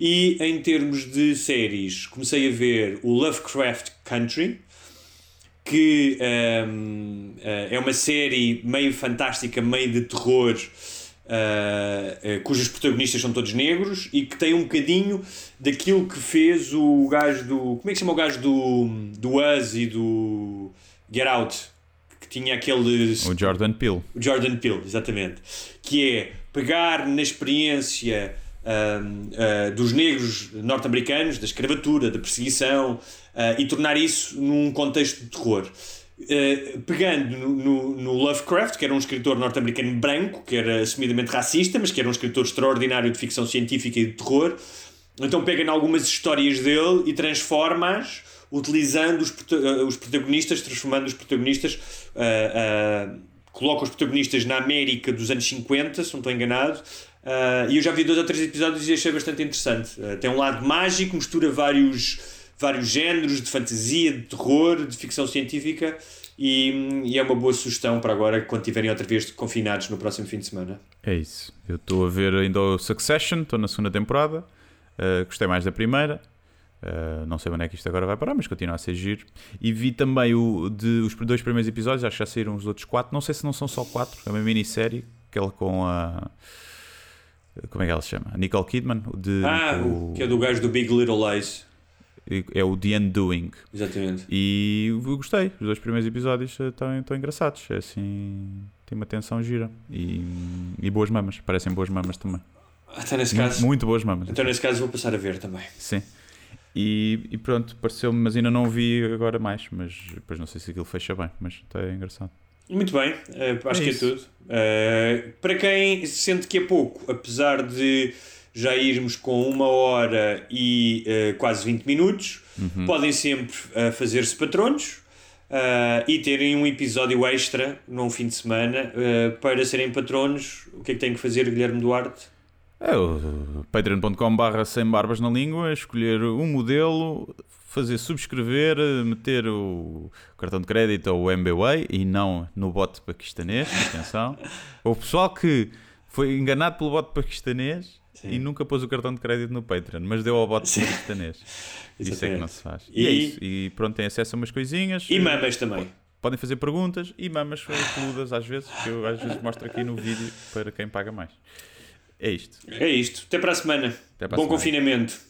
E em termos de séries, comecei a ver o Lovecraft Country, que hum, eh, é uma série meio fantástica, meio de terror, eh, cujos protagonistas são todos negros e que tem um bocadinho daquilo que fez o gajo do. Como é que se chama o gajo do, do Us e do Get Out? Que tinha aquele. O Jordan Peele. O Jordan Peele, exatamente. Que é pegar na experiência ahm, ah, dos negros norte-americanos, da escravatura, da perseguição, ah, e tornar isso num contexto de terror. Ah, pegando no, no- no Lovecraft, que era um escritor norte-americano branco, que era assumidamente racista, mas que era um escritor extraordinário de ficção científica e de terror, então pega em algumas histórias dele e transforma-as utilizando os, eh, os protagonistas, transformando os protagonistas, ah, ah, coloca os protagonistas na América dos anos 50, se não estou enganado, e eu já vi dois ou três episódios e achei bastante interessante. Tem um lado mágico, mistura vários, vários géneros de fantasia, de terror, de ficção científica. E, e é uma boa sugestão para agora, quando estiverem outra vez confinados no próximo fim de semana. É isso. Eu estou a ver ainda o Succession, estou na segunda temporada. Uh, gostei mais da primeira. Uh, não sei onde é que isto agora vai parar, mas continua a ser giro. E vi também o, de, os dois primeiros episódios, acho que já saíram os outros quatro. Não sei se não são só quatro, é uma minissérie. Aquela com a. Como é que ela se chama? A Nicole Kidman. De, Ah, o- que é do gajo do Big Little Lies. É o The Undoing. Exatamente. E gostei. Os dois primeiros episódios eh, estão, estão engraçados. É assim. Tem uma tensão gira. E, e boas mamas. Parecem boas mamas também. Até nesse Muito, caso. muito boas mamas. Então, nesse caso, vou passar a ver também. Sim. E, e pronto, pareceu-me, mas ainda não vi agora mais. Mas depois não sei se aquilo fecha bem, mas está engraçado. Muito bem, eh, acho É que é tudo. Eh, para quem sente que é pouco, apesar de já irmos com uma hora e eh, quase 20 minutos, Uhum. podem sempre eh, fazer-se patronos eh, e terem um episódio extra num fim de semana. para serem patronos, o que é que tem que fazer, Guilherme Duarte? É o patreon.com barra sem barbas na língua, escolher um modelo, fazer subscrever, meter o cartão de crédito ou o MBWay e não no bot paquistanês, atenção. <laughs> O pessoal que foi enganado pelo bot paquistanês e nunca pôs o cartão de crédito no Patreon, mas deu ao bot paquistanês. <laughs> Isso é que não se faz. E- E, é isso. E pronto, tem acesso a umas coisinhas. E mamas também. Podem fazer perguntas e mamas peludas às vezes, que eu às vezes mostro aqui no vídeo para quem paga mais. É isto. É isto. Até para a semana. Para a Bom semana. confinamento.